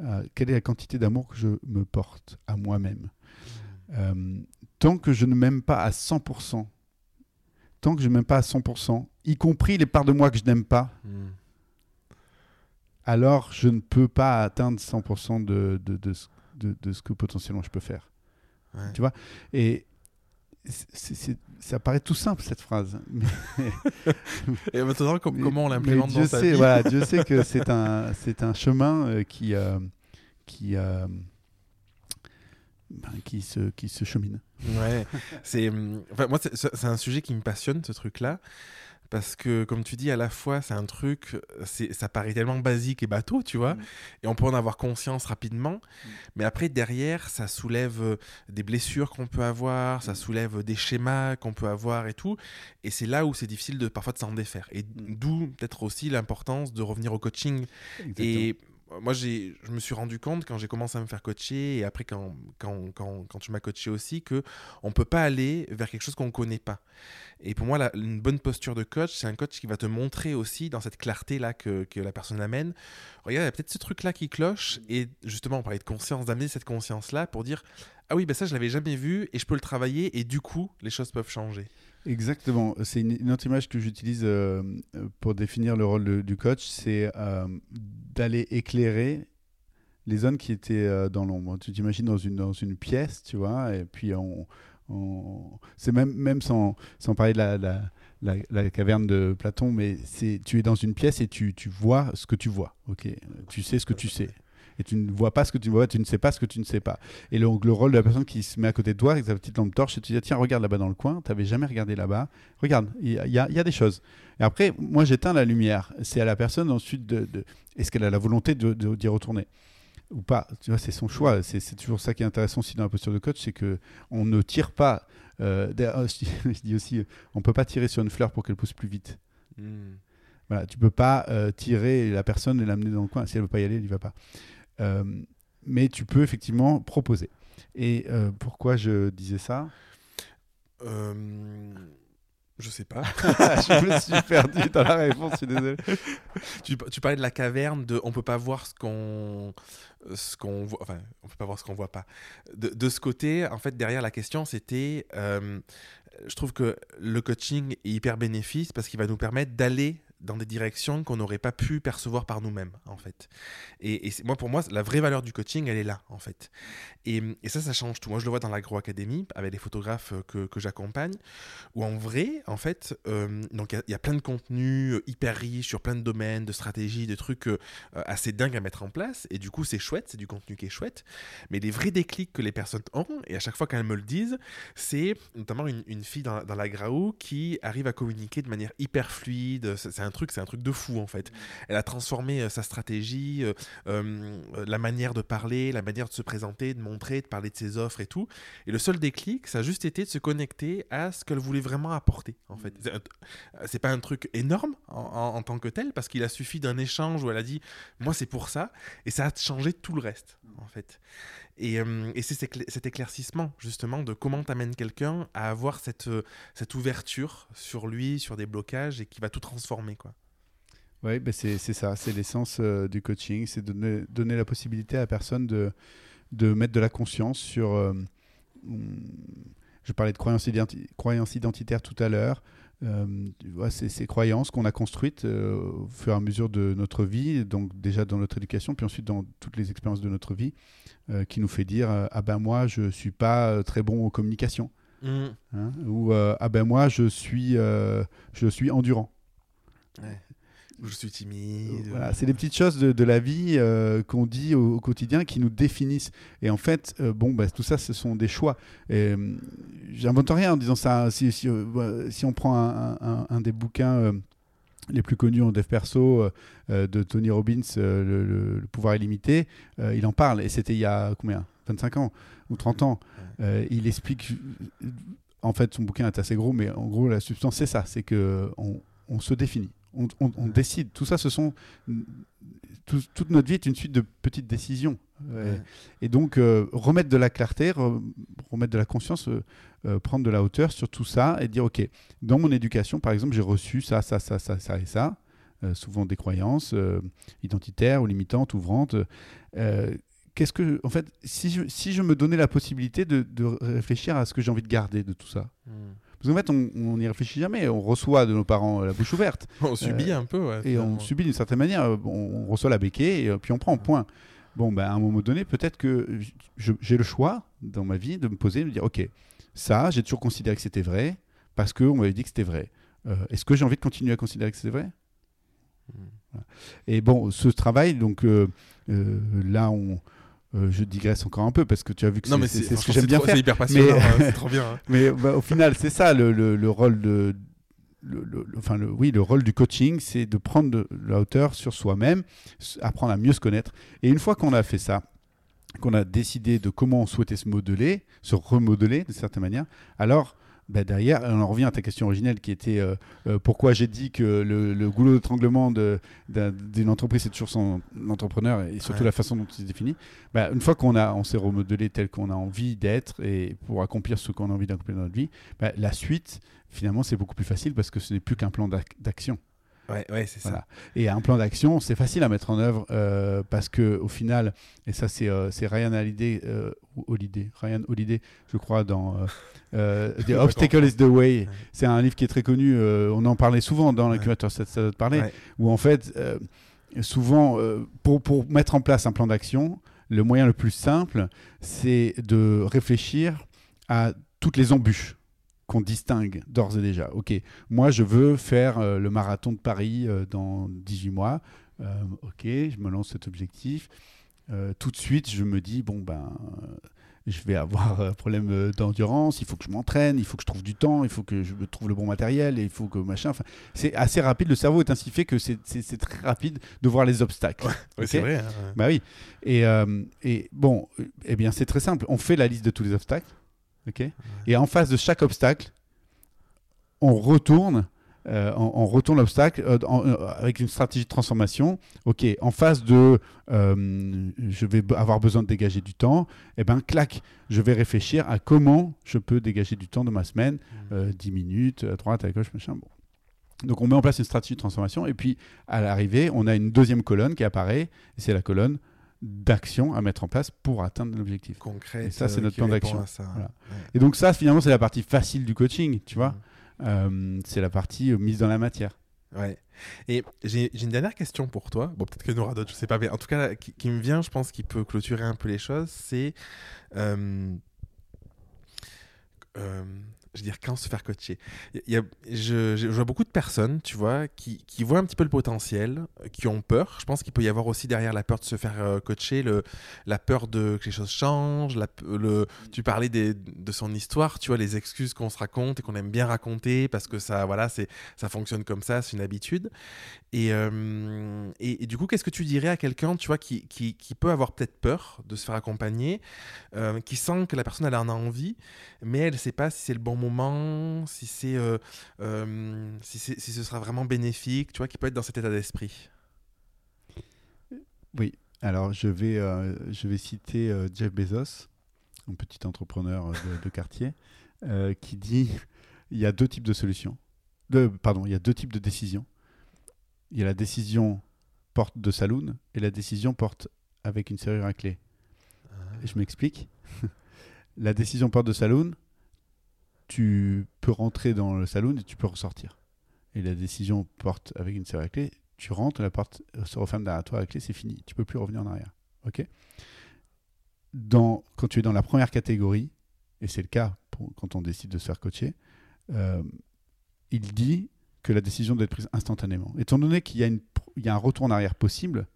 Euh, quelle est la quantité d'amour que je me porte à moi-même? Euh, Tant que je ne m'aime pas à 100%, tant que je ne m'aime pas à 100%, y compris les parts de moi que je n'aime pas, Mm. alors je ne peux pas atteindre 100% de, de, de, ce- de- de ce que potentiellement je peux faire. Ouais. Tu vois? Et ça paraît tout simple cette phrase. Et maintenant, com- comment on l'implémente Dieu dans sa sait, vie? voilà, Dieu sait que c'est un, c'est un chemin euh, qui, euh, qui, euh, ben, qui, se, qui se chemine. Ouais, c'est. hum, Enfin, moi, c'est un sujet qui me passionne, ce truc-là. Parce que, comme tu dis, à la fois, c'est un truc, c'est, ça paraît tellement basique et bateau, tu vois, Mm. et on peut en avoir conscience rapidement. Mais après, derrière, ça soulève euh, des blessures qu'on peut avoir, ça soulève des schémas qu'on peut avoir et tout. Et c'est là où c'est difficile de parfois de s'en défaire. Et d'où peut-être aussi l'importance de revenir au coaching. Et moi, j'ai, je me suis rendu compte quand j'ai commencé à me faire coacher et après quand, quand, quand, quand tu m'as coaché aussi que on peut pas aller vers quelque chose qu'on ne connaît pas. Et pour moi, la, une bonne posture de coach, c'est un coach qui va te montrer aussi dans cette clarté-là que, que la personne amène. Regarde, il y a peut-être ce truc-là qui cloche. Et justement, on parlait de conscience, d'amener cette conscience-là pour dire Ah oui, ben ça, je l'avais jamais vu et je peux le travailler. Et du coup, les choses peuvent changer. Exactement. C'est une, autre image que j'utilise euh, pour définir le rôle du coach, c'est euh, d'aller éclairer les zones qui étaient euh, dans l'ombre. Tu t'imagines dans une, dans une pièce, tu vois, et puis on, on... c'est même, même sans, sans parler de la, la, la, la caverne de Platon, mais c'est tu es dans une pièce et tu, tu vois ce que tu vois. Ok, tu sais ce que tu sais et tu ne vois pas ce que tu vois, tu ne sais pas ce que tu ne sais pas. Et le, le rôle de la personne qui se met à côté de toi avec sa petite lampe torche, et tu dis tiens, regarde là-bas dans le coin, tu n'avais jamais regardé là-bas, regarde, il y, y, a des choses. Et après, moi j'éteins la lumière. C'est à la personne ensuite de. de Est-ce qu'elle a la volonté d'y de, de, retourner ou pas? Tu vois, c'est son choix. C'est toujours ça qui est intéressant aussi dans la posture de coach, c'est que on ne tire pas. Euh, je, je, dis aussi, on peut pas tirer sur une fleur pour qu'elle pousse plus vite. Mm. Voilà, tu peux pas euh, tirer la personne et l'amener dans le coin. Si elle veut pas y aller, elle n'y va pas. Euh, mais tu peux effectivement proposer. Et euh, pourquoi je disais ça? Euh, Je sais pas. je me suis perdu dans la réponse, je suis désolé. tu, tu, parlais de la caverne, de on peut pas voir ce qu'on ce qu'on voit, enfin, on peut pas voir ce qu'on voit pas. De, de, ce côté, en fait, derrière la question, c'était, euh, je trouve que le coaching est hyper bénéfice parce qu'il va nous permettre d'aller dans des directions qu'on n'aurait pas pu percevoir par nous-mêmes, en fait. Et, et moi, pour moi, la vraie valeur du coaching, elle est là, en fait. Et, ça, ça change tout. Moi, je le vois dans l'Agroacadémie, avec les photographes que, que j'accompagne, où en vrai, en fait, euh, donc il y, a plein de contenus hyper riches sur plein de domaines, de stratégies, de trucs euh, assez dingues à mettre en place. Et du coup, c'est chouette, c'est du contenu qui est chouette. Mais les vrais déclics que les personnes ont, et à chaque fois qu'elles me le disent, c'est notamment une, fille dans, dans la qui arrive à communiquer de manière hyper fluide. C'est un truc, c'est un truc de fou en fait. Elle a transformé euh, sa stratégie, euh, euh, la manière de parler, la manière de se présenter, de montrer, de parler de ses offres et tout. Et le seul déclic, ça a juste été de se connecter à ce qu'elle voulait vraiment apporter en fait. C'est pas un truc énorme en, en, en tant que tel parce qu'il a suffi d'un échange où elle a dit moi c'est pour ça et ça a changé tout le reste en fait. Et, euh, et c'est cet éclaircissement, justement, de comment t'amènes quelqu'un à avoir cette, cette ouverture sur lui, sur des blocages, et qui va tout transformer, quoi. Oui, ben c'est ça, c'est l'essence euh, du coaching, c'est donner, donner la possibilité à la personne de, de mettre de la conscience sur... Euh, je parlais de croyances, identi croyances identitaires tout à l'heure, euh, ces, ces, croyances qu'on a construites euh, au fur et à mesure de notre vie, donc déjà dans notre éducation, puis ensuite dans toutes les expériences de notre vie, euh, qui nous fait dire ah ben moi je suis pas très bon en communication, mmh. hein, ou ah ben moi je suis je suis endurant. Ouais je suis timide. Voilà, c'est des petites choses de, de la vie euh, qu'on dit au, au, quotidien qui nous définissent. Et en fait, euh, bon, bah, tout ça, ce sont des choix. Euh, J'invente rien en disant ça. Si, si, si on prend un, un, un des bouquins les plus connus en dev perso euh, de Tony Robbins, euh, le, le, le, pouvoir illimité, euh, il en parle. Et c'était il y a combien? 25 ans ou 30 ans. il explique. En fait, son bouquin est assez gros, mais en gros, la substance, c'est ça c'est qu'on on se définit on, on, on, décide. Tout ça, ce sont. Tout, toute notre vie est une suite de petites décisions. Ouais. Et donc, euh, remettre de la clarté, re, remettre de la conscience, euh, euh, prendre de la hauteur sur tout ça et dire OK, dans mon éducation, par exemple, j'ai reçu ça, ça, ça, ça, ça et ça. souvent des croyances identitaires ou limitantes, ouvrantes. Qu'est-ce que, en fait, si je, si je me donnais la possibilité de, de réfléchir à ce que j'ai envie de garder de tout ça, mm. Parce qu'en fait, on n'y réfléchit jamais. On reçoit de nos parents la bouche ouverte. on subit euh, un peu, ouais, Et on subit d'une certaine manière. On, on, reçoit la béquille et puis on prend point. Bon, ben, à un moment donné, peut-être que j'ai le choix dans ma vie de me poser et de me dire Ok, ça, j'ai toujours considéré que c'était vrai parce qu'on m'avait dit que c'était vrai. Euh, Est-ce que j'ai envie de continuer à considérer que c'était vrai? Mmh. voilà. Et bon, ce travail, donc euh, là, on euh, je digresse encore un peu parce que tu as vu que c'est ce que j'aime bien faire. C'est hyper passionnant, mais, hein, trop bien. Hein. mais bah, au final, c'est ça le, le, le, rôle de. Le, enfin, le, oui, le rôle du coaching, c'est de prendre de la hauteur sur soi-même, apprendre à mieux se connaître. Et une fois qu'on a fait ça, qu'on a décidé de comment on souhaitait se modeler, se remodeler de certaine manière, alors bah, derrière, on en revient à ta question originelle qui était euh, euh, pourquoi j'ai dit que le, le goulot d'étranglement d'une entreprise, c'est toujours son entrepreneur et surtout Ouais. la façon dont il se définit. Bah, une fois qu'on on s'est remodelé tel qu'on a envie d'être et pour accomplir ce qu'on a envie d'accomplir dans notre vie, bah, la suite, finalement, c'est beaucoup plus facile parce que ce n'est plus qu'un plan d'ac- d'action. Ouais, ouais, c'est ça. Et un plan d'action, c'est facile à mettre en œuvre euh, parce que au final, et ça c'est euh, Ryan Holiday, euh, Holiday, Ryan Holiday, je crois dans euh, The. Obstacle is the Way. Ouais. C'est un livre qui est très connu. on en parlait souvent dans l'incubateur, ça, ça doit te parler, Ouais. où en fait, souvent, pour, pour mettre en place un plan d'action, le moyen le plus simple, c'est de réfléchir à toutes les embûches qu'on distingue d'ores et déjà. Ok, moi je veux faire euh, le marathon de Paris euh, dans 18 mois. Euh, ok, je me lance cet objectif. Tout de suite, je me dis, bon ben, je vais avoir un problème d'endurance, il faut que je m'entraîne, il faut que je trouve du temps, il faut que je trouve le bon matériel, et il faut que machin. Enfin, c'est assez rapide, le cerveau est ainsi fait que c'est- très rapide de voir les obstacles. Ouais, c'est vrai. hein, ouais. Bah oui. Et, et bon, eh bien, c'est très simple. On fait la liste de tous les obstacles. Ok Et en face de chaque obstacle, on retourne. euh, on, on retourne l'obstacle euh, euh, avec une stratégie de transformation. Ok, en face de je vais avoir besoin de dégager du temps, et ben clac, je vais réfléchir à comment je peux dégager du temps de ma semaine, euh, 10 minutes, à droite, à gauche, machin. Bon. Donc on met en place une stratégie de transformation et puis à l'arrivée, on a une deuxième colonne qui apparaît, c'est la colonne d'action à mettre en place pour atteindre l'objectif. Concret. Et ça, c'est notre plan d'action. Voilà. Ouais. Et donc ça, finalement, c'est la partie facile du coaching, tu vois. Mm. Euh, c'est la partie euh, mise dans la matière. Ouais. Et j'ai une dernière question pour toi. Bon, peut-être qu'il y en aura d'autres, je sais pas. Mais en tout cas, qui, qui me vient, je pense, qui peut clôturer un peu les choses, c'est. euh, je veux dire, quand se faire coacher. Y a, je, vois beaucoup de personnes, tu vois, qui, voient un petit peu le potentiel, euh, qui ont peur. Je pense qu'il peut y avoir aussi derrière la peur de se faire euh, coacher, le, la peur de que les choses changent. Le, tu parlais des, de son histoire, tu vois, les excuses qu'on se raconte et qu'on aime bien raconter parce que ça, voilà, ça fonctionne comme ça, c'est une habitude. Et, euh, et, et du coup, qu'est-ce que tu dirais à quelqu'un, tu vois, qui, qui, peut avoir peut-être peur de se faire accompagner, qui sent que la personne elle en a envie, mais elle ne sait pas si c'est le bon moment, si c'est, euh, euh, si, ce sera vraiment bénéfique, tu vois, qui peut être dans cet état d'esprit? Oui. Alors, je vais, euh, je vais citer euh, Jeff Bezos, un petit entrepreneur euh, de, de quartier, qui dit il y a deux types de solutions. De, pardon, il y a deux types de décisions. Il y a la décision porte de saloon et la décision porte avec une serrure à clé. Et je m'explique. la décision porte de saloon, tu peux rentrer dans le saloon et tu peux ressortir. Et la décision porte avec une serrure à clé, tu rentres, la porte se referme derrière toi, la clé, c'est fini. Tu peux plus revenir en arrière. Ok? Dans, Quand tu es dans la première catégorie, et c'est le cas pour- quand on décide de se faire coacher, euh, il dit que la décision doit être prise instantanément. Étant donné qu'il y, a une pr- il y a un retour en arrière possible,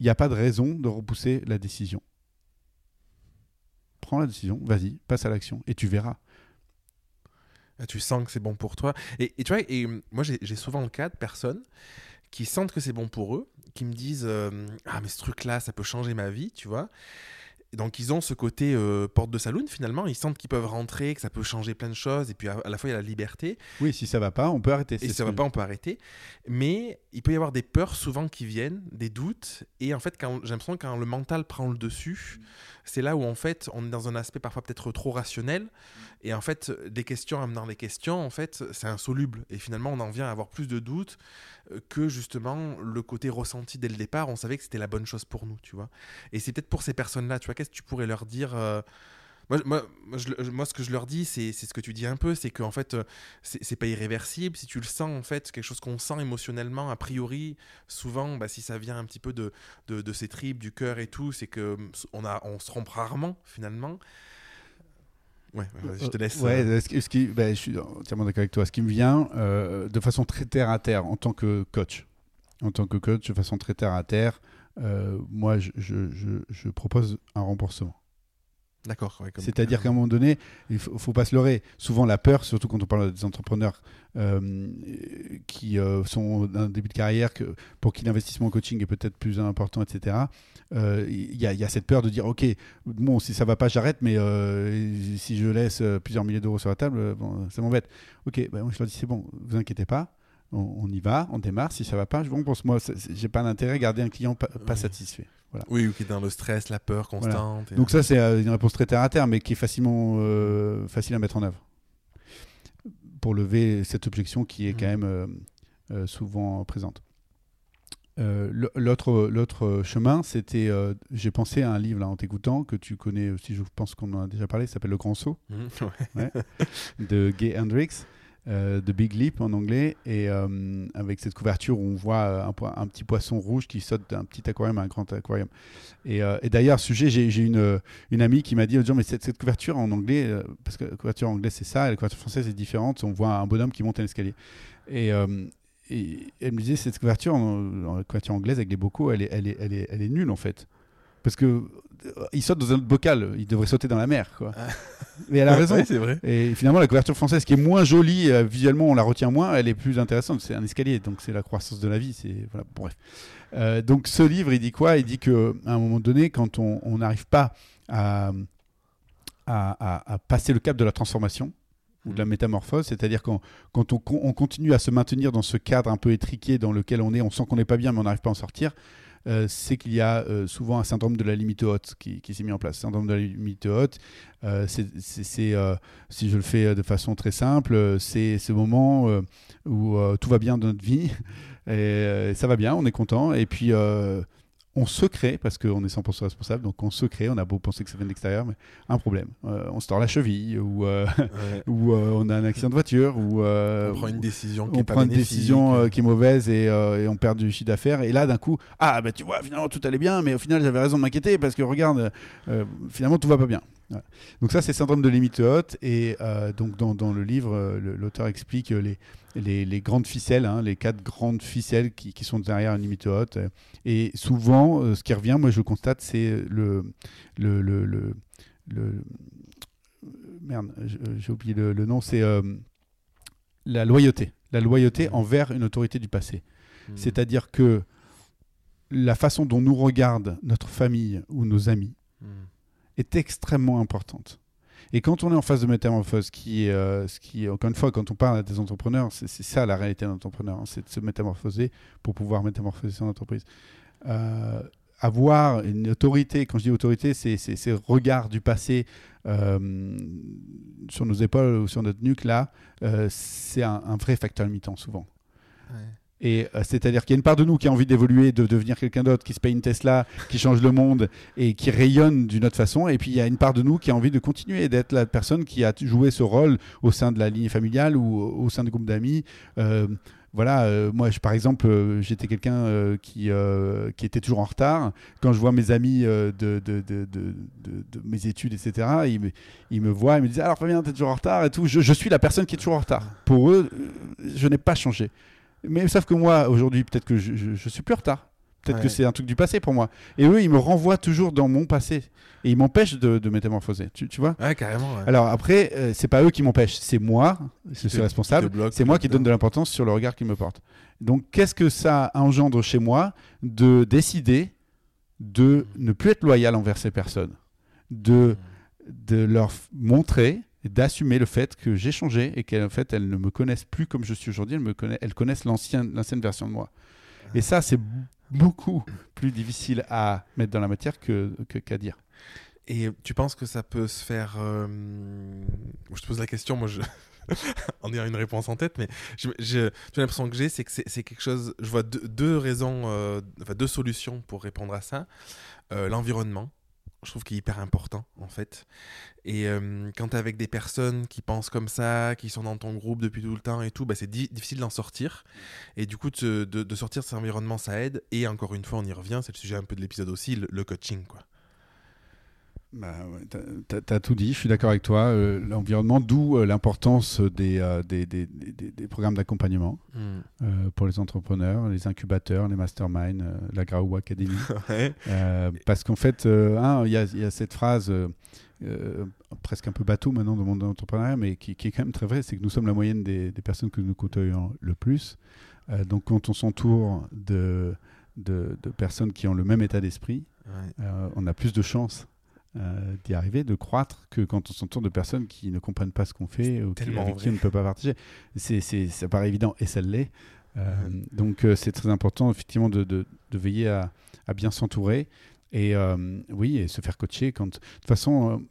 il n'y a pas de raison de repousser la décision. Prends la décision, vas-y, passe à l'action, et tu verras. Ah, Tu sens que c'est bon pour toi. Et, tu vois, et euh, moi j'ai j'ai souvent le cas de personnes qui sentent que c'est bon pour eux, qui me disent euh, Ah, mais ce truc-là, ça peut changer ma vie, tu vois. Donc ils ont ce côté euh, porte de saloon finalement, ils sentent qu'ils peuvent rentrer, que ça peut changer plein de choses, et puis à, à la fois il y a la liberté, Oui, si ça va pas, on peut arrêter. et si ça va pas, on peut arrêter. Mais il peut y avoir des peurs souvent qui viennent, des doutes, et en fait quand j'ai l'impression que quand le mental prend le dessus, c'est là où en fait on est dans un aspect parfois peut-être trop rationnel, et en fait des questions amenant les questions, en fait c'est insoluble, et finalement on en vient à avoir plus de doutes euh, que justement le côté ressenti dès le départ, on savait que c'était la bonne chose pour nous, tu vois. Et c'est peut-être pour ces personnes-là, tu vois, qu'est-ce que tu pourrais leur dire euh, moi, moi, moi, je- je- moi, ce que je leur dis, c'est ce que tu dis un peu, c'est qu'en fait, euh, c'est pas irréversible. Si tu le sens, en fait, quelque chose qu'on sent émotionnellement, a priori, souvent, bah, si ça vient un petit peu de, de, de ses tripes, du cœur et tout, c'est que on, a, on se trompe rarement, finalement. Ouais, vas-y, je te laisse. Ouais, euh, ce qui- ben, je suis entièrement d'accord avec toi. Ce qui me vient euh, de façon très terre à terre en tant que coach. En tant que coach, de façon très terre à terre, euh, moi, je, je- je- je propose un remboursement. D'accord. ouais, C'est-à-dire qu'à un moment donné, il faut, faut pas se leurrer. Souvent, la peur, surtout quand on parle des entrepreneurs euh, qui euh, sont d'un début de carrière, que, pour qui l'investissement en coaching est peut-être plus important, etc. euh, Il y, a- il y a cette peur de dire, ok, bon, si ça va pas, j'arrête, mais euh, si je laisse euh, plusieurs milliers d'euros sur la table, euh, bon, ça m'embête. Ok, ben, moi, je leur dis, c'est bon, vous inquiétez pas. On, on y va, on démarre. Si ça va pas, je pense moi, j'ai pas d'intérêt à garder un client pas, pas Oui. satisfait. Voilà. Oui, ou qui est dans le stress, la peur constante. Donc ça, c'est euh, une réponse très terre à terre, mais qui est facilement euh, facile à mettre en œuvre pour lever cette objection qui est quand Mhm. même euh, euh, souvent présente. L'autre l'autre chemin, c'était, j'ai pensé à un livre là en t'écoutant que tu connais aussi, je pense qu'on en a déjà parlé, ça s'appelle Le Grand Saut Mhm, ouais. de Gay Hendricks, euh, de Big Leap en anglais, et euh, avec cette couverture où on voit euh, un, petit poisson rouge qui saute d'un petit aquarium à un grand aquarium. Et, d'ailleurs, sujet, j'ai une, amie qui m'a dit, jour, mais cette, couverture en anglais, parce que la couverture en anglais c'est ça, la couverture française est différente, on voit un bonhomme qui monte un escalier. Et, elle me disait, cette couverture, en, en- couverture anglaise avec les bocaux, elle est, elle est, elle est nulle en fait. Parce que euh, il saute dans un autre bocal, il devrait sauter dans la mer. Quoi. Ah. Mais elle a raison. Ouais, c'est vrai. Et finalement, la couverture française, qui est moins jolie, euh, visuellement, on la retient moins, elle est plus intéressante. C'est un escalier, donc c'est la croissance de la vie. C'est voilà, bon, bref. Euh, donc ce livre, il dit quoi? Il dit que à un moment donné, quand on on n'arrive pas à, à, à- à passer le cap de la transformation ou de la métamorphose, c'est-à-dire quand, quand on, on continue à se maintenir dans ce cadre un peu étriqué dans lequel on est, on sent qu'on n'est pas bien, mais on n'arrive pas à en sortir. Euh, c'est qu'il y a euh, souvent un syndrome de la limite haute qui, s'est mis en place. Syndrome de la limite haute, euh, c'est, si je le fais de façon très simple, c'est ce moment où tout va bien dans notre vie, et ça va bien, on est content, et puis on se crée, parce qu'on est 100% responsable, donc on se crée, on a beau penser que ça vient de l'extérieur, mais un problème. Euh, on se tord la cheville, ou, euh, Ouais. ou euh, on a un accident de voiture, ou on prend une décision qui est pas prend une bénéfique. décision qui est mauvaise et, et on perd du chiffre d'affaires. Et là, d'un coup, ah, bah tu vois, finalement, tout allait bien, mais au final, j'avais raison de m'inquiéter parce que regarde, finalement, tout va pas bien. Voilà. Donc, ça, c'est syndrome de limite haute. Et euh, donc, dans, dans le livre, l'auteur explique les, les, les grandes ficelles, hein, les quatre grandes ficelles qui, qui sont derrière une limite haute. Et souvent, euh, ce qui revient, moi, je le constate, c'est le. le, le, le, le- merde, j'ai oublié le, le nom, c'est euh, la loyauté. La loyauté envers une autorité du passé. Mhm. C'est-à-dire que la façon dont nous regarde notre famille ou nos amis Mhm. est extrêmement importante. Et quand on est en phase de métamorphose, qui euh, ce qui, encore une fois, quand on parle à des entrepreneurs, c'est ça la réalité d'un entrepreneur, hein, c'est de se métamorphoser pour pouvoir métamorphoser son entreprise. Euh, avoir une autorité, quand je dis autorité, c'est c'est ce regard du passé euh, sur nos épaules ou sur notre nuque, là, c'est un, un vrai facteur limitant souvent. Ouais. Et euh, c'est-à-dire qu'il y a une part de nous qui a envie d'évoluer, de devenir quelqu'un d'autre, qui se paye une Tesla, qui change le monde et qui rayonne d'une autre façon. Et puis il y a une part de nous qui a envie de continuer d'être la personne qui a joué ce rôle au sein de la lignée familiale ou au sein du groupe d'amis. Euh, voilà, euh, moi, par exemple, j'étais quelqu'un qui, qui était toujours en retard. Quand je vois mes amis de, de, de, mes études, etc., ils me, ils me voient, ils me disent Alors, Fabien, t'es toujours en retard et tout. Je, suis la personne qui est toujours en retard. Pour eux, je n'ai pas changé. Mais sauf que moi, aujourd'hui, peut-être que je, je, je suis plus en retard. Peut-être Ouais. que c'est un truc du passé pour moi. Et eux, ils me renvoient toujours dans mon passé. Et ils m'empêchent de, de métamorphoser. Tu, tu vois? Ouais, carrément. ouais. Alors après, euh, c'est pas eux qui m'empêchent, c'est moi, je suis responsable. C'est moi qui donne de l'importance sur le regard qu'ils me portent. Donc qu'est-ce que ça engendre chez moi de décider de ne plus être loyal envers ces personnes, de, de leur montrer d'assumer le fait que j'ai changé et qu'en fait elles ne me connaissent plus comme je suis aujourd'hui, elles, me connaissent, elles connaissent l'ancienne l'ancienne version de moi. Et ça, c'est beaucoup plus difficile à mettre dans la matière que qu'à dire. Et tu penses que ça peut se faire. euh, Je te pose la question, moi, je. en ayant une réponse en tête, mais je, l'impression que j'ai, c'est que c'est, c'est quelque chose. Je vois deux, deux raisons, euh, enfin deux solutions pour répondre à ça. Euh, l'environnement, je trouve qu'il est hyper important, en fait. Et euh, quand tu es avec des personnes qui pensent comme ça, qui sont dans ton groupe depuis tout le temps et tout, bah, c'est di- difficile d'en sortir. Et du coup, de sortir de cet environnement, ça aide. Et encore une fois, on y revient, c'est le sujet un peu de l'épisode aussi, le, le coaching, quoi. Bah, tu as, tout dit, je suis d'accord avec toi. Euh, l'environnement, d'où euh, l'importance des, euh, des, des, des, programmes d'accompagnement hmm. pour les entrepreneurs, les incubateurs, les masterminds, la Graou Academy. parce qu'en fait, il y, y, a cette phrase presque un peu bateau maintenant dans le monde de l'entrepreneuriat, mais qui, qui, est quand même très vraie, c'est que nous sommes la moyenne des, personnes que nous côtoyons le plus. donc quand on s'entoure de, de, personnes qui ont le même état d'esprit, on a plus de chances euh, d'y arriver, de croître, que quand on s'entoure de personnes qui ne comprennent pas ce qu'on fait ou qui, avec qui on ne peut pas partager. C'est, ça paraît évident et ça l'est. Euh, donc euh, c'est très important effectivement de, de, veiller à, à bien s'entourer et oui et se faire coacher quand de toute façon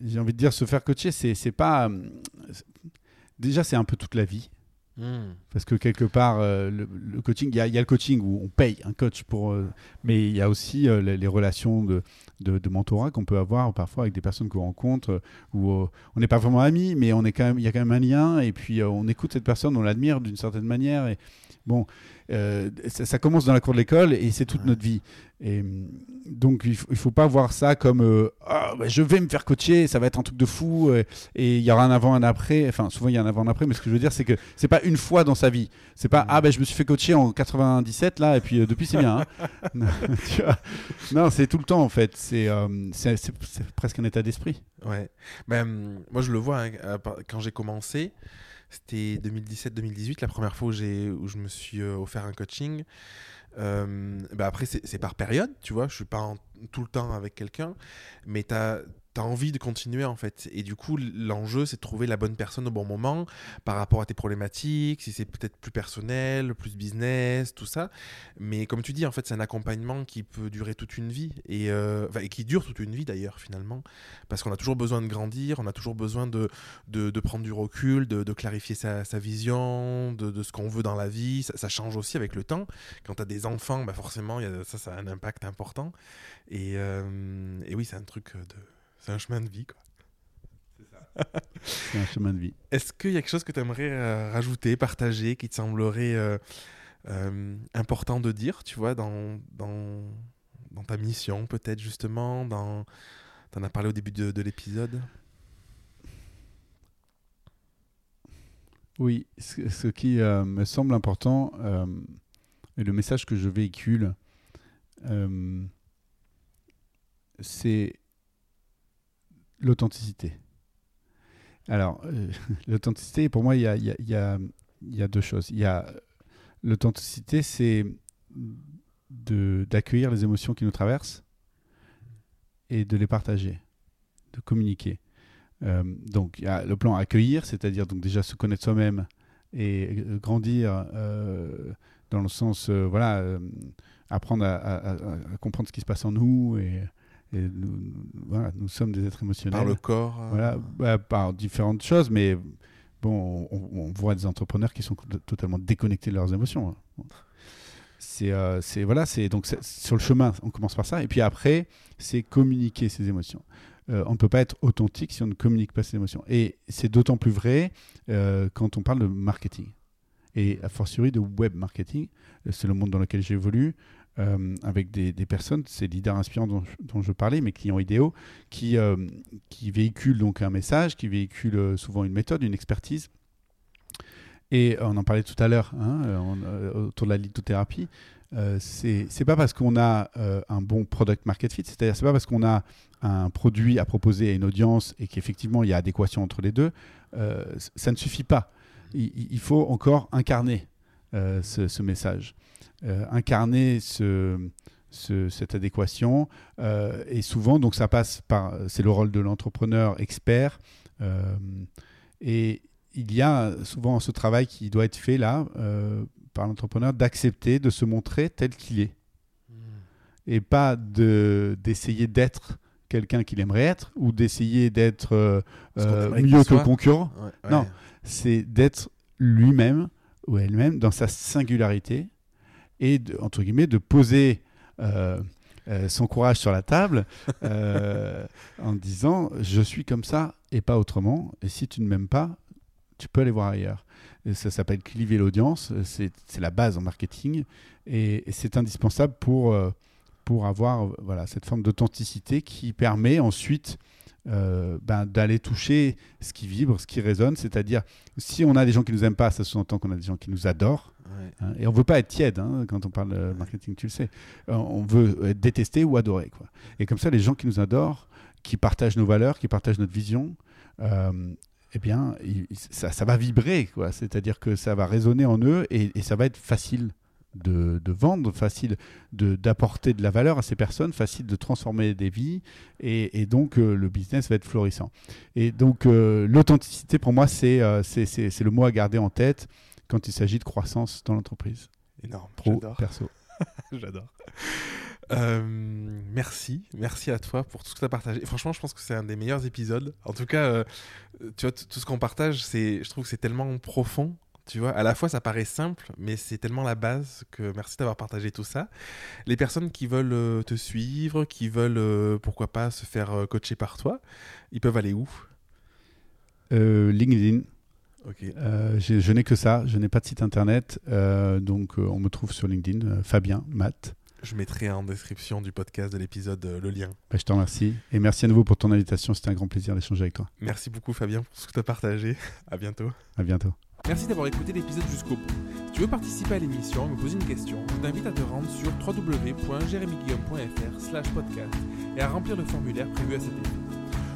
j'ai envie de dire se faire coacher c'est, c'est pas déjà c'est un peu toute la vie Hmm. Parce que quelque part, euh, le, coaching, il y, a le coaching où on paye un coach pour. Euh, mais il y a aussi euh, les, relations de, de, mentorat qu'on peut avoir parfois avec des personnes qu'on rencontre où on n'est pas vraiment amis, mais on est quand même, il y a quand même un lien et puis on écoute cette personne, on l'admire d'une certaine manière. Et bon, euh, ça, commence dans la cour de l'école et c'est toute notre vie. Et mm, donc il faut, faut pas voir ça comme euh, ah, bah, je vais me faire coacher, ça va être un truc de fou euh, et il y aura un avant un après. Enfin souvent il y a un avant un après, mais ce que je veux dire c'est que c'est pas une fois dans sa vie. C'est pas ah ben je me suis fait coacher en 97 là et puis depuis c'est bien. Hein. non, c'est tout le temps en fait. C'est c'est presque un état d'esprit. Ouais. Ben, moi je le vois hein, quand j'ai commencé. C'était 2017-2018, la première fois où, où je me suis euh, offert un coaching. Euh, bah après, c'est par période, tu vois. Je suis pas tout le temps avec quelqu'un, mais tu as tu as envie de continuer en fait. Et du coup, l'enjeu, c'est de trouver la bonne personne au bon moment par rapport à tes problématiques, si c'est peut-être plus personnel, plus business, tout ça. Mais comme tu dis, en fait, c'est un accompagnement qui peut durer toute une vie et, euh, qui dure toute une vie d'ailleurs finalement, parce qu'on a toujours besoin de grandir, on a toujours besoin de, de, prendre du recul, de, clarifier sa, vision, de, ce qu'on veut dans la vie. Ça, change aussi avec le temps. Quand tu as des enfants, bah forcément, ça, ça a un impact important. Et, euh, et oui, c'est un truc de c'est un chemin de vie, quoi. C'est ça. c'est un chemin de vie. Est-ce qu'il y a quelque chose que tu aimerais euh, rajouter, partager, qui te semblerait euh, euh, important de dire, tu vois, dans, dans, dans ta mission, peut-être justement dans... Tu en as parlé au début de, de l'épisode? Oui, ce, ce qui me semble important, et le message que je véhicule, c'est l'authenticité. Alors, euh, l'authenticité, pour moi, il y a, y, a, y a, deux choses. Il y a l'authenticité, c'est d'accueillir les émotions qui nous traversent et de les partager, de communiquer. Euh, donc, il y a le plan accueillir, c'est-à-dire donc déjà se connaître soi-même et euh, grandir dans le sens, voilà, apprendre à, à, comprendre ce qui se passe en nous et nous, voilà, nous sommes des êtres émotionnels. Par le corps euh, Voilà, bah, par différentes choses, mais bon, on, voit des entrepreneurs qui sont totalement déconnectés de leurs émotions. Hein. C'est, euh, c'est voilà, c'est donc sur le chemin, on commence par ça, et puis après, c'est communiquer ses émotions. Euh, on ne peut pas être authentique si on ne communique pas ses émotions. Et c'est d'autant plus vrai quand on parle de marketing. Et a fortiori de web marketing, c'est le monde dans lequel j'évolue. Euh, avec des, personnes, ces leaders inspirants dont, je parlais, mes clients idéaux, qui, euh, qui véhiculent donc un message, qui véhiculent euh, souvent une méthode, une expertise. Et on en parlait tout à l'heure hein, autour de la lithothérapie. Euh, c'est pas parce qu'on a un bon product market fit, c'est-à-dire c'est pas parce qu'on a un produit à proposer à une audience et qu'effectivement il y a adéquation entre les deux, ça ne suffit pas. Il, faut encore incarner ce, message. Euh, incarner ce, cette adéquation. Euh, et souvent, donc ça passe par, c'est le rôle de l'entrepreneur expert. Euh, et il y a souvent ce travail qui doit être fait là par l'entrepreneur d'accepter de se montrer tel qu'il est. Hmm. Et pas de, d'essayer d'être quelqu'un qu'il aimerait être ou d'essayer d'être mieux que le concurrent. Non, c'est d'être lui-même ou elle-même dans sa singularité et de, entre guillemets de poser euh, euh, son courage sur la table euh, en disant je suis comme ça et pas autrement et si tu ne m'aimes pas tu peux aller voir ailleurs et ça s'appelle cliver l'audience c'est la base en marketing et, c'est indispensable pour pour avoir voilà, cette forme d'authenticité qui permet ensuite euh, ben, d'aller toucher ce qui vibre, ce qui résonne. C'est-à-dire, si on a des gens qui nous aiment pas, ça sous-entend qu'on a des gens qui nous adorent. Hein, et on veut pas être tiède hein, quand on parle de marketing, tu le sais. Euh, on veut être détesté ou adoré. Quoi. Et comme ça, les gens qui nous adorent, qui partagent nos valeurs, qui partagent notre vision, euh, eh bien, ça, ça, va vibrer. C'est-à-dire que ça va résonner en eux et, et ça va être facile de, vendre, facile d'apporter de, la valeur à ces personnes, facile de transformer des vies, et, donc euh, le business va être florissant. Et donc euh, l'authenticité, pour moi, euh, c'est le mot à garder en tête quand il s'agit de croissance dans l'entreprise. Énorme, pro, perso. j'adore. merci, merci à toi pour tout ce que tu as partagé. Franchement, je pense que c'est un des meilleurs épisodes. En tout cas, tu vois, tout ce qu'on partage, je trouve que c'est tellement profond tu vois, à la fois ça paraît simple, mais c'est tellement la base que merci d'avoir partagé tout ça. Les personnes qui veulent euh, te suivre, qui veulent euh, pourquoi pas se faire euh, coacher par toi, ils peuvent aller où? LinkedIn. Ok. je n'ai que ça, je n'ai pas de site internet, donc on me trouve sur LinkedIn, Fabien Matt. Je mettrai en description du podcast de l'épisode le lien. Bah, je te remercie et merci à nouveau pour ton invitation. C'était un grand plaisir d'échanger avec toi. Merci beaucoup Fabien pour ce que tu as partagé. À bientôt. À bientôt. Merci d'avoir écouté l'épisode jusqu'au bout. Si tu veux participer à l'émission et me poser une question, je t'invite à te rendre sur www.jeremyguillaume.fr slash podcast et à remplir le formulaire prévu à cet effet.